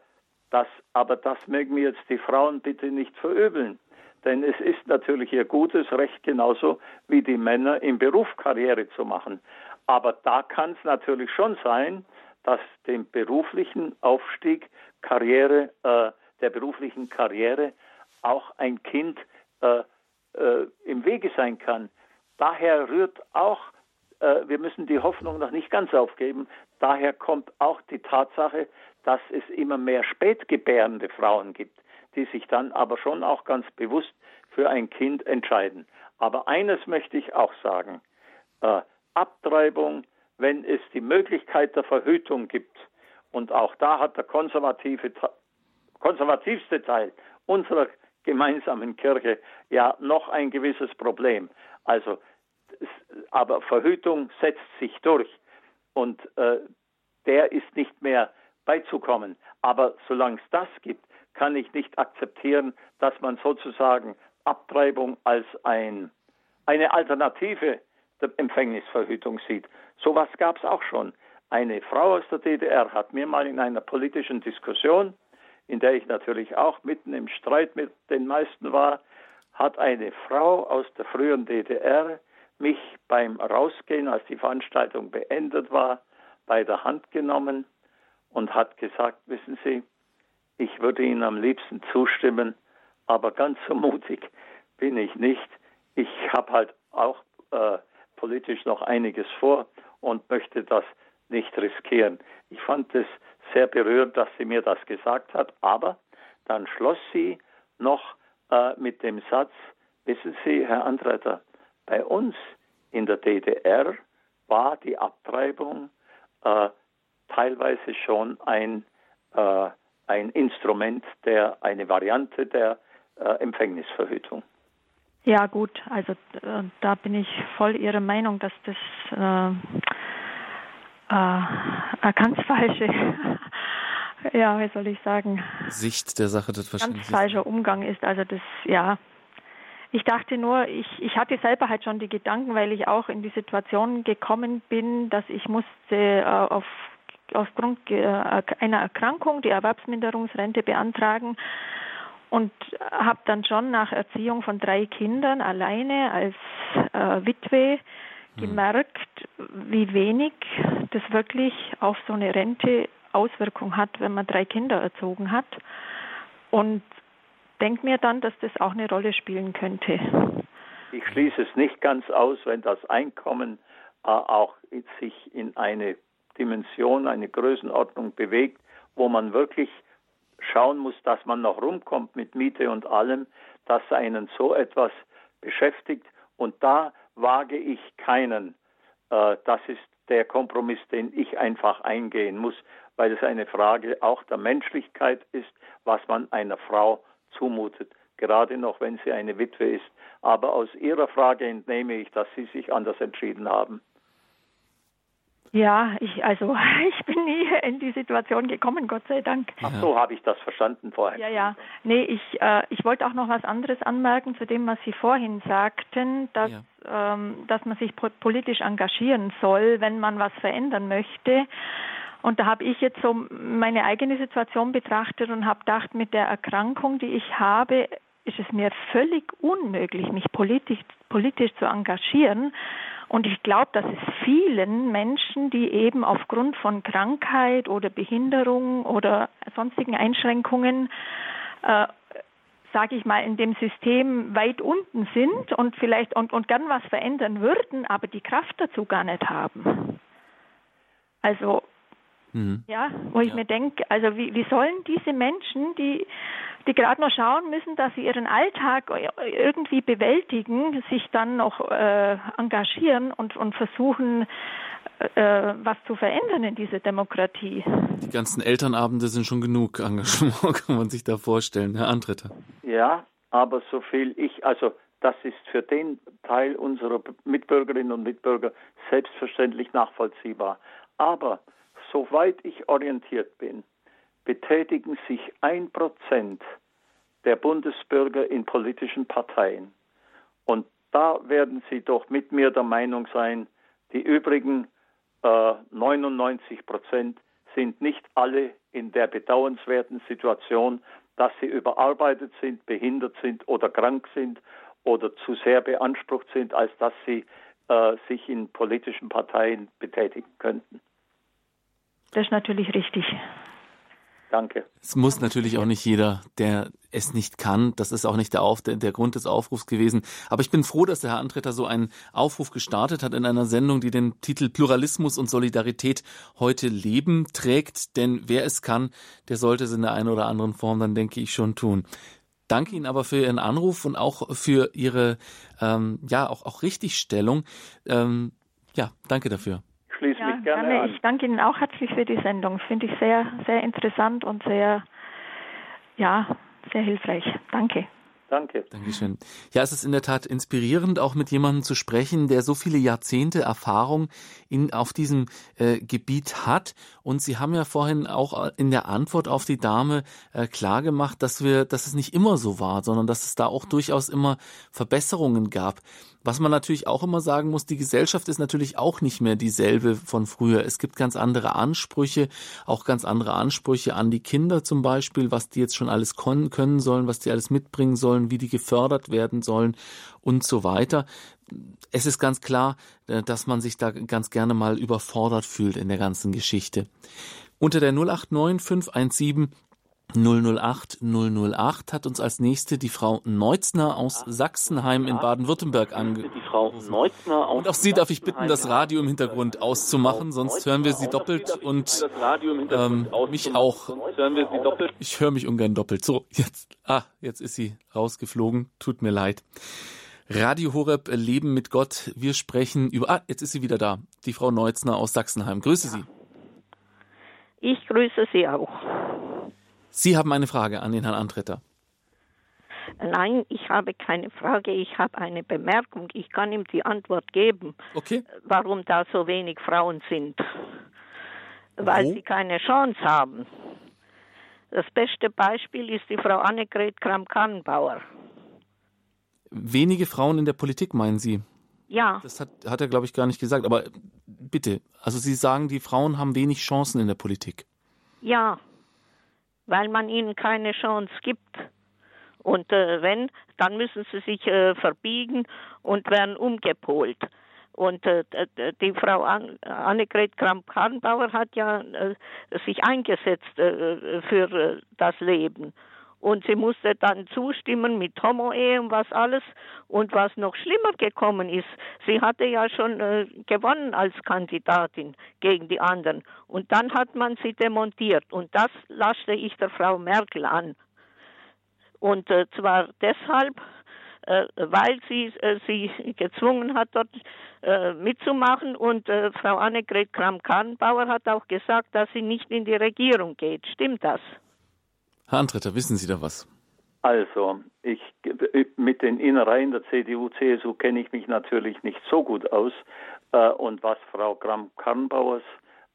das, aber das mögen mir jetzt die Frauen bitte nicht verübeln. Denn es ist natürlich ihr gutes Recht genauso wie die Männer im Beruf Karriere zu machen. Aber da kann es natürlich schon sein, dass dem beruflichen Aufstieg, Karriere, äh, der beruflichen Karriere auch ein Kind äh, äh, im Wege sein kann. Daher rührt auch, äh, wir müssen die Hoffnung noch nicht ganz aufgeben, daher kommt auch die Tatsache, dass es immer mehr spätgebärende Frauen gibt, die sich dann aber schon auch ganz bewusst für ein Kind entscheiden. Aber eines möchte ich auch sagen, äh, Abtreibung, wenn es die Möglichkeit der Verhütung gibt, und auch da hat der konservative, konservativste Teil unserer gemeinsamen Kirche ja noch ein gewisses Problem. Also, aber Verhütung setzt sich durch und äh, der ist nicht mehr beizukommen. Aber solange es das gibt, kann ich nicht akzeptieren, dass man sozusagen Abtreibung als ein, eine Alternative der Empfängnisverhütung sieht. Sowas gab es auch schon. Eine Frau aus der DDR hat mir mal in einer politischen Diskussion in der ich natürlich auch mitten im Streit mit den meisten war, hat eine Frau aus der früheren DDR mich beim Rausgehen, als die Veranstaltung beendet war, bei der Hand genommen und hat gesagt, wissen Sie, ich würde Ihnen am liebsten zustimmen, aber ganz so mutig bin ich nicht. Ich habe halt auch äh, politisch noch einiges vor und möchte das nicht riskieren. Ich fand es sehr berührt, dass sie mir das gesagt hat, aber dann schloss sie noch äh, mit dem Satz, wissen Sie, Herr Andreiter, bei uns in der DDR war die Abtreibung äh, teilweise schon ein, äh, ein Instrument, der, eine Variante der äh, Empfängnisverhütung. Ja gut, also äh, da bin ich voll Ihrer Meinung, dass das äh, äh, ganz falsche, ja, wie soll ich sagen, Sicht der Sache, das ganz falscher Umgang ist. Also das, ja. Ich dachte nur, ich, ich hatte selber halt schon die Gedanken, weil ich auch in die Situation gekommen bin, dass ich musste äh, auf aufgrund äh, einer Erkrankung die Erwerbsminderungsrente beantragen und habe dann schon nach Erziehung von drei Kindern alleine als äh, Witwe hm. gemerkt, wie wenig das wirklich auf so eine Rente Auswirkung hat, wenn man drei Kinder erzogen hat. Und denke mir dann, dass das auch eine Rolle spielen könnte. Ich schließe es nicht ganz aus, wenn das Einkommen äh, auch sich in eine Dimension, eine Größenordnung bewegt, wo man wirklich schauen muss, dass man noch rumkommt mit Miete und allem, dass einen so etwas beschäftigt. Und da wage ich keinen. Äh, das ist der Kompromiss, den ich einfach eingehen muss, weil es eine Frage auch der Menschlichkeit ist, was man einer Frau zumutet, gerade noch wenn sie eine Witwe ist. Aber aus Ihrer Frage entnehme ich, dass Sie sich anders entschieden haben. Ja, ich also ich bin nie in die Situation gekommen, Gott sei Dank. Ach so, habe ich das verstanden vorher. Ja, ja. Nee, ich äh, ich wollte auch noch was anderes anmerken zu dem, was Sie vorhin sagten, dass ja. ähm, dass man sich politisch engagieren soll, wenn man was verändern möchte. Und da habe ich jetzt so meine eigene Situation betrachtet und habe gedacht, mit der Erkrankung, die ich habe, ist es mir völlig unmöglich, mich politisch, politisch zu engagieren. Und ich glaube, dass es vielen Menschen, die eben aufgrund von Krankheit oder Behinderung oder sonstigen Einschränkungen, äh, sage ich mal, in dem System weit unten sind und vielleicht und, und gern was verändern würden, aber die Kraft dazu gar nicht haben. Also mhm. ja, wo ich ja. mir denke, also wie, wie sollen diese Menschen, die die gerade noch schauen müssen, dass sie ihren Alltag irgendwie bewältigen, sich dann noch äh, engagieren und, und versuchen, äh, was zu verändern in dieser Demokratie. Die ganzen Elternabende sind schon genug Engagement, kann man sich da vorstellen, Herr Antritter. Ja, aber so viel ich, also das ist für den Teil unserer Mitbürgerinnen und Mitbürger selbstverständlich nachvollziehbar. Aber soweit ich orientiert bin, betätigen sich ein Prozent der Bundesbürger in politischen Parteien. Und da werden Sie doch mit mir der Meinung sein, die übrigen 99 äh, Prozent sind nicht alle in der bedauernswerten Situation, dass sie überarbeitet sind, behindert sind oder krank sind oder zu sehr beansprucht sind, als dass sie äh, sich in politischen Parteien betätigen könnten. Das ist natürlich richtig. Danke. Es muss natürlich auch nicht jeder, der es nicht kann. Das ist auch nicht der, Auf, der, der Grund des Aufrufs gewesen. Aber ich bin froh, dass der Herr Antreter so einen Aufruf gestartet hat in einer Sendung, die den Titel Pluralismus und Solidarität heute Leben trägt. Denn wer es kann, der sollte es in der einen oder anderen Form dann, denke ich, schon tun. Danke Ihnen aber für Ihren Anruf und auch für Ihre ähm, ja auch, auch Richtigstellung. Ähm, ja, danke dafür gerne, gerne an. Ich danke Ihnen auch herzlich für die Sendung. Finde ich sehr, sehr interessant und sehr, ja, sehr hilfreich. Danke. Danke. Dankeschön. Ja, es ist in der Tat inspirierend, auch mit jemandem zu sprechen, der so viele Jahrzehnte Erfahrung in, auf diesem äh, Gebiet hat. Und Sie haben ja vorhin auch in der Antwort auf die Dame äh, klargemacht, dass wir, dass es nicht immer so war, sondern dass es da auch durchaus immer Verbesserungen gab. Was man natürlich auch immer sagen muss, die Gesellschaft ist natürlich auch nicht mehr dieselbe von früher. Es gibt ganz andere Ansprüche, auch ganz andere Ansprüche an die Kinder zum Beispiel, was die jetzt schon alles können sollen, was die alles mitbringen sollen, wie die gefördert werden sollen und so weiter. Es ist ganz klar, äh, dass man sich da ganz gerne mal überfordert fühlt in der ganzen Geschichte. Unter der 089 517 008 008 hat uns als nächste die Frau Neutzner aus Sachsenheim in Baden-Württemberg angerufen. Und auch Sie darf ich bitten, das Radio im Hintergrund auszumachen, sonst hören wir Sie doppelt und ähm, mich auch. Ich höre mich ungern doppelt. So, jetzt, ah, jetzt ist sie rausgeflogen. Tut mir leid. Radio Horeb Leben mit Gott. Wir sprechen über, ah, jetzt ist sie wieder da. Die Frau Neutzner aus Sachsenheim. Grüße Sie. Ich grüße Sie auch. Sie haben eine Frage an den Herrn Antretter. Nein, ich habe keine Frage, ich habe eine Bemerkung. Ich kann ihm die Antwort geben, okay. warum da so wenig Frauen sind. Weil oh. sie keine Chance haben. Das beste Beispiel ist die Frau Annegret Kramp-Karrenbauer. Wenige Frauen in der Politik, meinen Sie? Ja. Das hat, hat er, glaube ich, gar nicht gesagt. Aber bitte, also Sie sagen, die Frauen haben wenig Chancen in der Politik. Ja weil man ihnen keine Chance gibt. Und äh, wenn, dann müssen sie sich äh, verbiegen und werden umgepolt. Und äh, die Frau Annegret Kramp-Karrenbauer hat ja äh, sich eingesetzt äh, für äh, das Leben. Und sie musste dann zustimmen mit Homo-Ehe und was alles. Und was noch schlimmer gekommen ist, sie hatte ja schon äh, gewonnen als Kandidatin gegen die anderen. Und dann hat man sie demontiert. Und das lasste ich der Frau Merkel an. Und äh, zwar deshalb, äh, weil sie äh, sie gezwungen hat, dort äh, mitzumachen. Und äh, Frau Annegret Kramp-Karrenbauer hat auch gesagt, dass sie nicht in die Regierung geht. Stimmt das? Herr Antritter, wissen Sie da was? Also, ich, mit den Innereien der CDU, CSU kenne ich mich natürlich nicht so gut aus. Äh, und was Frau Kramp-Karrenbauers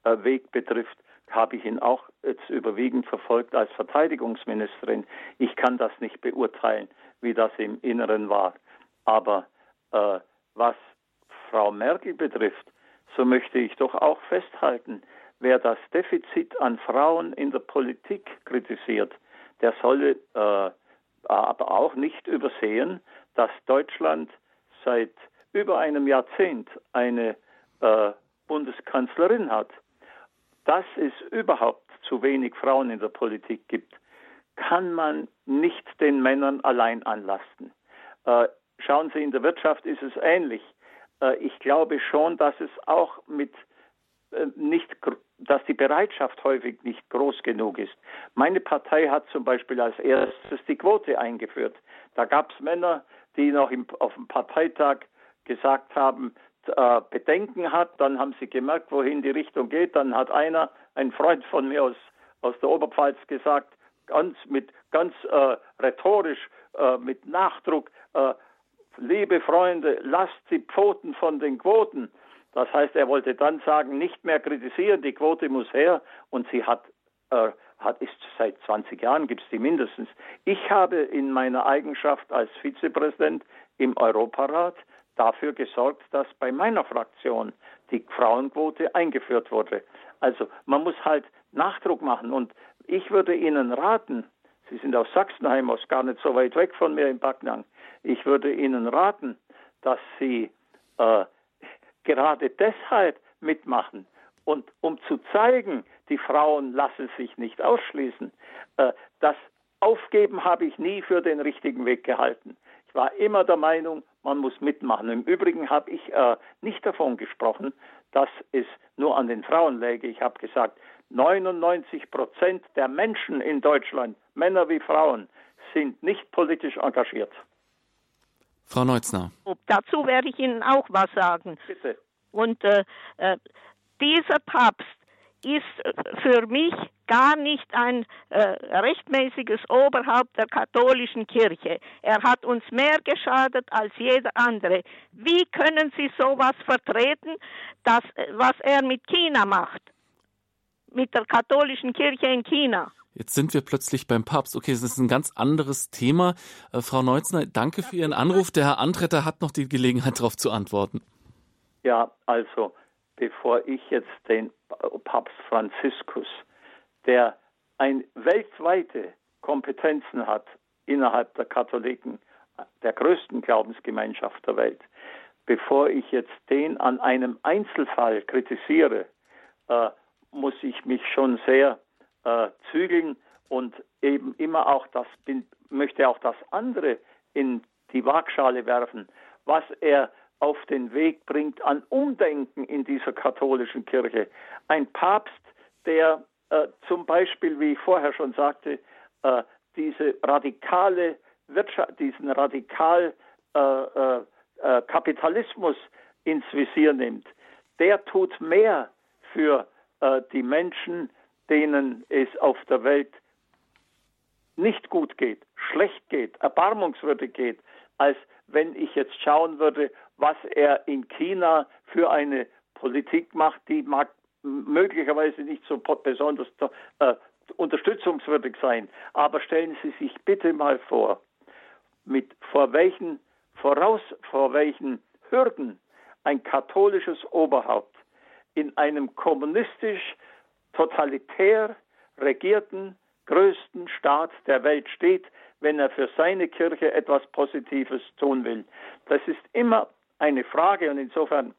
äh, Weg betrifft, habe ich ihn auch jetzt überwiegend verfolgt als Verteidigungsministerin. Ich kann das nicht beurteilen, wie das im Inneren war. Aber äh, was Frau Merkel betrifft, so möchte ich doch auch festhalten, wer das Defizit an Frauen in der Politik kritisiert, der solle äh, aber auch nicht übersehen, dass Deutschland seit über einem Jahrzehnt eine äh, Bundeskanzlerin hat. Dass es überhaupt zu wenig Frauen in der Politik gibt, kann man nicht den Männern allein anlasten. Äh, schauen Sie, in der Wirtschaft ist es ähnlich. Äh, ich glaube schon, dass es auch mit äh, nicht, dass die Bereitschaft häufig nicht groß genug ist. Meine Partei hat zum Beispiel als erstes die Quote eingeführt. Da gab es Männer, die noch im, auf dem Parteitag gesagt haben, äh, Bedenken hat, dann haben sie gemerkt, wohin die Richtung geht. Dann hat einer, ein Freund von mir aus, aus der Oberpfalz gesagt, ganz mit ganz äh, rhetorisch, äh, mit Nachdruck, äh, liebe Freunde, lasst die Pfoten von den Quoten. Das heißt, er wollte dann sagen, nicht mehr kritisieren, die Quote muss her und sie hat, äh, hat ist seit 20 Jahren, gibt es die mindestens. Ich habe in meiner Eigenschaft als Vizepräsident im Europarat dafür gesorgt, dass bei meiner Fraktion die Frauenquote eingeführt wurde. Also man muss halt Nachdruck machen und ich würde Ihnen raten, Sie sind aus Sachsenheim, aus gar nicht so weit weg von mir in Backnang, ich würde Ihnen raten, dass Sie äh, gerade deshalb mitmachen und um zu zeigen, die Frauen lassen sich nicht ausschließen, äh, das Aufgeben habe ich nie für den richtigen Weg gehalten. Ich war immer der Meinung, man muss mitmachen. Im Übrigen habe ich äh, nicht davon gesprochen, dass es nur an den Frauen läge. Ich habe gesagt, 99 Prozent der Menschen in Deutschland, Männer wie Frauen, sind nicht politisch engagiert. Frau Neutzner. Dazu werde ich Ihnen auch was sagen. Bitte. Und äh, äh, dieser Papst ist für mich gar nicht ein äh, rechtmäßiges Oberhaupt der katholischen Kirche. Er hat uns mehr geschadet als jeder andere. Wie können Sie sowas vertreten, dass, was er mit China macht? Mit der katholischen Kirche in China? Jetzt sind wir plötzlich beim Papst. Okay, das ist ein ganz anderes Thema. Äh, Frau Neutzner, danke für Ihren Anruf. Der Herr Antretter hat noch die Gelegenheit, darauf zu antworten. Ja, also bevor ich jetzt den Papst Franziskus, der ein weltweite Kompetenzen hat innerhalb der Katholiken, der größten Glaubensgemeinschaft der Welt, bevor ich jetzt den an einem Einzelfall kritisiere, äh, muss ich mich schon sehr äh, zügeln und eben immer auch das möchte auch das andere in die Waagschale werfen, was er auf den Weg bringt an Umdenken in dieser katholischen Kirche. Ein Papst, der äh, zum Beispiel, wie ich vorher schon sagte, äh, diese radikale Wirtschaft, diesen radikal äh, äh, äh, Kapitalismus ins Visier nimmt, der tut mehr für äh, die Menschen, denen es auf der Welt nicht gut geht, schlecht geht, erbarmungswürdig geht, als wenn ich jetzt schauen würde, was er in China für eine Politik macht, die mag möglicherweise nicht so besonders äh, unterstützungswürdig sein. Aber stellen Sie sich bitte mal vor, mit vor welchen voraus, vor welchen Hürden ein katholisches Oberhaupt in einem kommunistisch totalitär regierten größten Staat der Welt steht, wenn er für seine Kirche etwas Positives tun will. Das ist immer eine Frage und insofern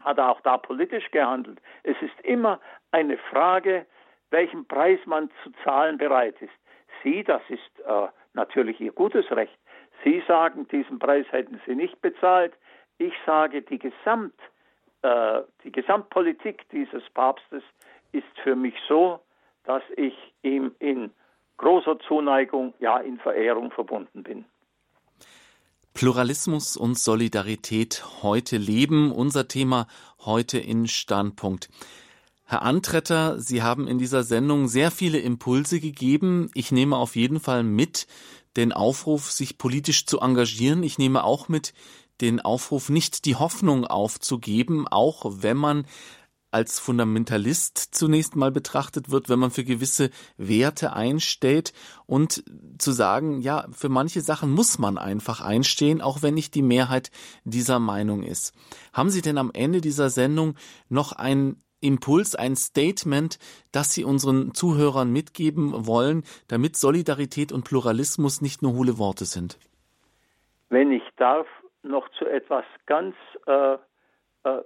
hat er auch da politisch gehandelt. Es ist immer eine Frage, welchen Preis man zu zahlen bereit ist. Sie, das ist äh, natürlich Ihr gutes Recht. Sie sagen, diesen Preis hätten Sie nicht bezahlt. Ich sage, die, Gesamt, äh, die Gesamtpolitik dieses Papstes ist für mich so, dass ich ihm in großer Zuneigung, ja in Verehrung verbunden bin. Pluralismus und Solidarität heute leben, unser Thema heute in Standpunkt. Herr Antretter, Sie haben in dieser Sendung sehr viele Impulse gegeben. Ich nehme auf jeden Fall mit den Aufruf, sich politisch zu engagieren. Ich nehme auch mit den Aufruf, nicht die Hoffnung aufzugeben, auch wenn man als Fundamentalist zunächst mal betrachtet wird, wenn man für gewisse Werte einsteht und zu sagen, ja, für manche Sachen muss man einfach einstehen, auch wenn nicht die Mehrheit dieser Meinung ist. Haben Sie denn am Ende dieser Sendung noch einen Impuls, ein Statement, das Sie unseren Zuhörern mitgeben wollen, damit Solidarität und Pluralismus nicht nur hohle Worte sind? Wenn ich darf, noch zu etwas ganz äh, äh,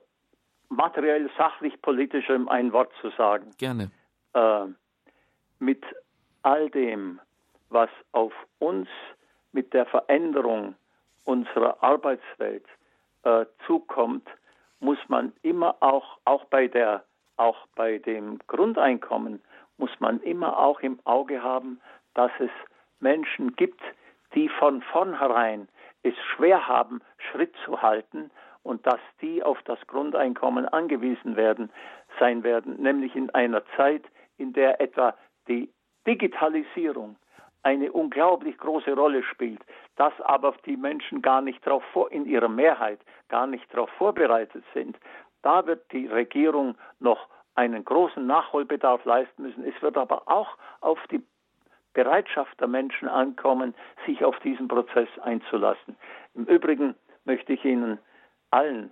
materiell, sachlich, politischem ein Wort zu sagen. Gerne. Äh, mit all dem, was auf uns mit der Veränderung unserer Arbeitswelt äh, zukommt, muss man immer auch, auch bei der, auch bei dem Grundeinkommen, muss man immer auch im Auge haben, dass es Menschen gibt, die von vornherein es schwer haben, Schritt zu halten und dass die auf das Grundeinkommen angewiesen werden, sein werden, nämlich in einer Zeit, in der etwa die Digitalisierung eine unglaublich große Rolle spielt, dass aber die Menschen gar nicht darauf in ihrer Mehrheit gar nicht darauf vorbereitet sind. Da wird die Regierung noch einen großen Nachholbedarf leisten müssen. Es wird aber auch auf die Bereitschaft der Menschen ankommen, sich auf diesen Prozess einzulassen. Im Übrigen möchte ich Ihnen allen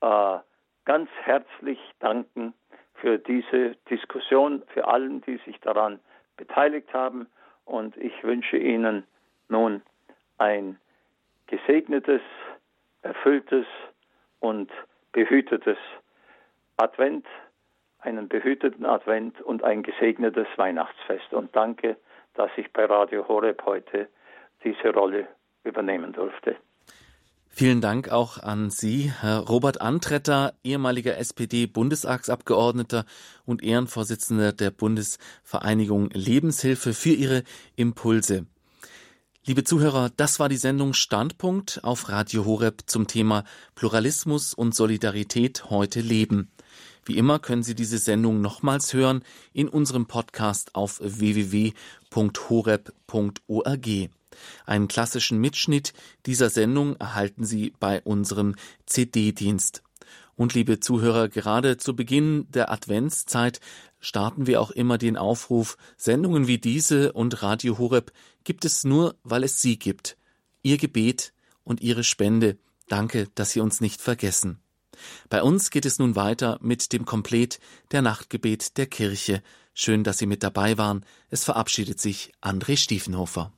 äh, ganz herzlich danken für diese Diskussion, für allen, die sich daran beteiligt haben. Und ich wünsche Ihnen nun ein gesegnetes, erfülltes und behütetes Advent, einen behüteten Advent und ein gesegnetes Weihnachtsfest. Und danke, dass ich bei Radio Horeb heute diese Rolle übernehmen durfte. Vielen Dank auch an Sie, Herr Robert Antretter, ehemaliger SPD-Bundestagsabgeordneter und Ehrenvorsitzender der Bundesvereinigung Lebenshilfe für Ihre Impulse. Liebe Zuhörer, das war die Sendung Standpunkt auf Radio Horeb zum Thema Pluralismus und Solidarität heute leben. Wie immer können Sie diese Sendung nochmals hören in unserem Podcast auf www.horeb.org. Einen klassischen Mitschnitt dieser Sendung erhalten Sie bei unserem CD-Dienst. Und liebe Zuhörer, gerade zu Beginn der Adventszeit starten wir auch immer den Aufruf, Sendungen wie diese und Radio Horeb gibt es nur, weil es Sie gibt. Ihr Gebet und Ihre Spende. Danke, dass Sie uns nicht vergessen. Bei uns geht es nun weiter mit dem Komplet der Nachtgebet der Kirche. Schön, dass Sie mit dabei waren. Es verabschiedet sich André Stiefenhofer.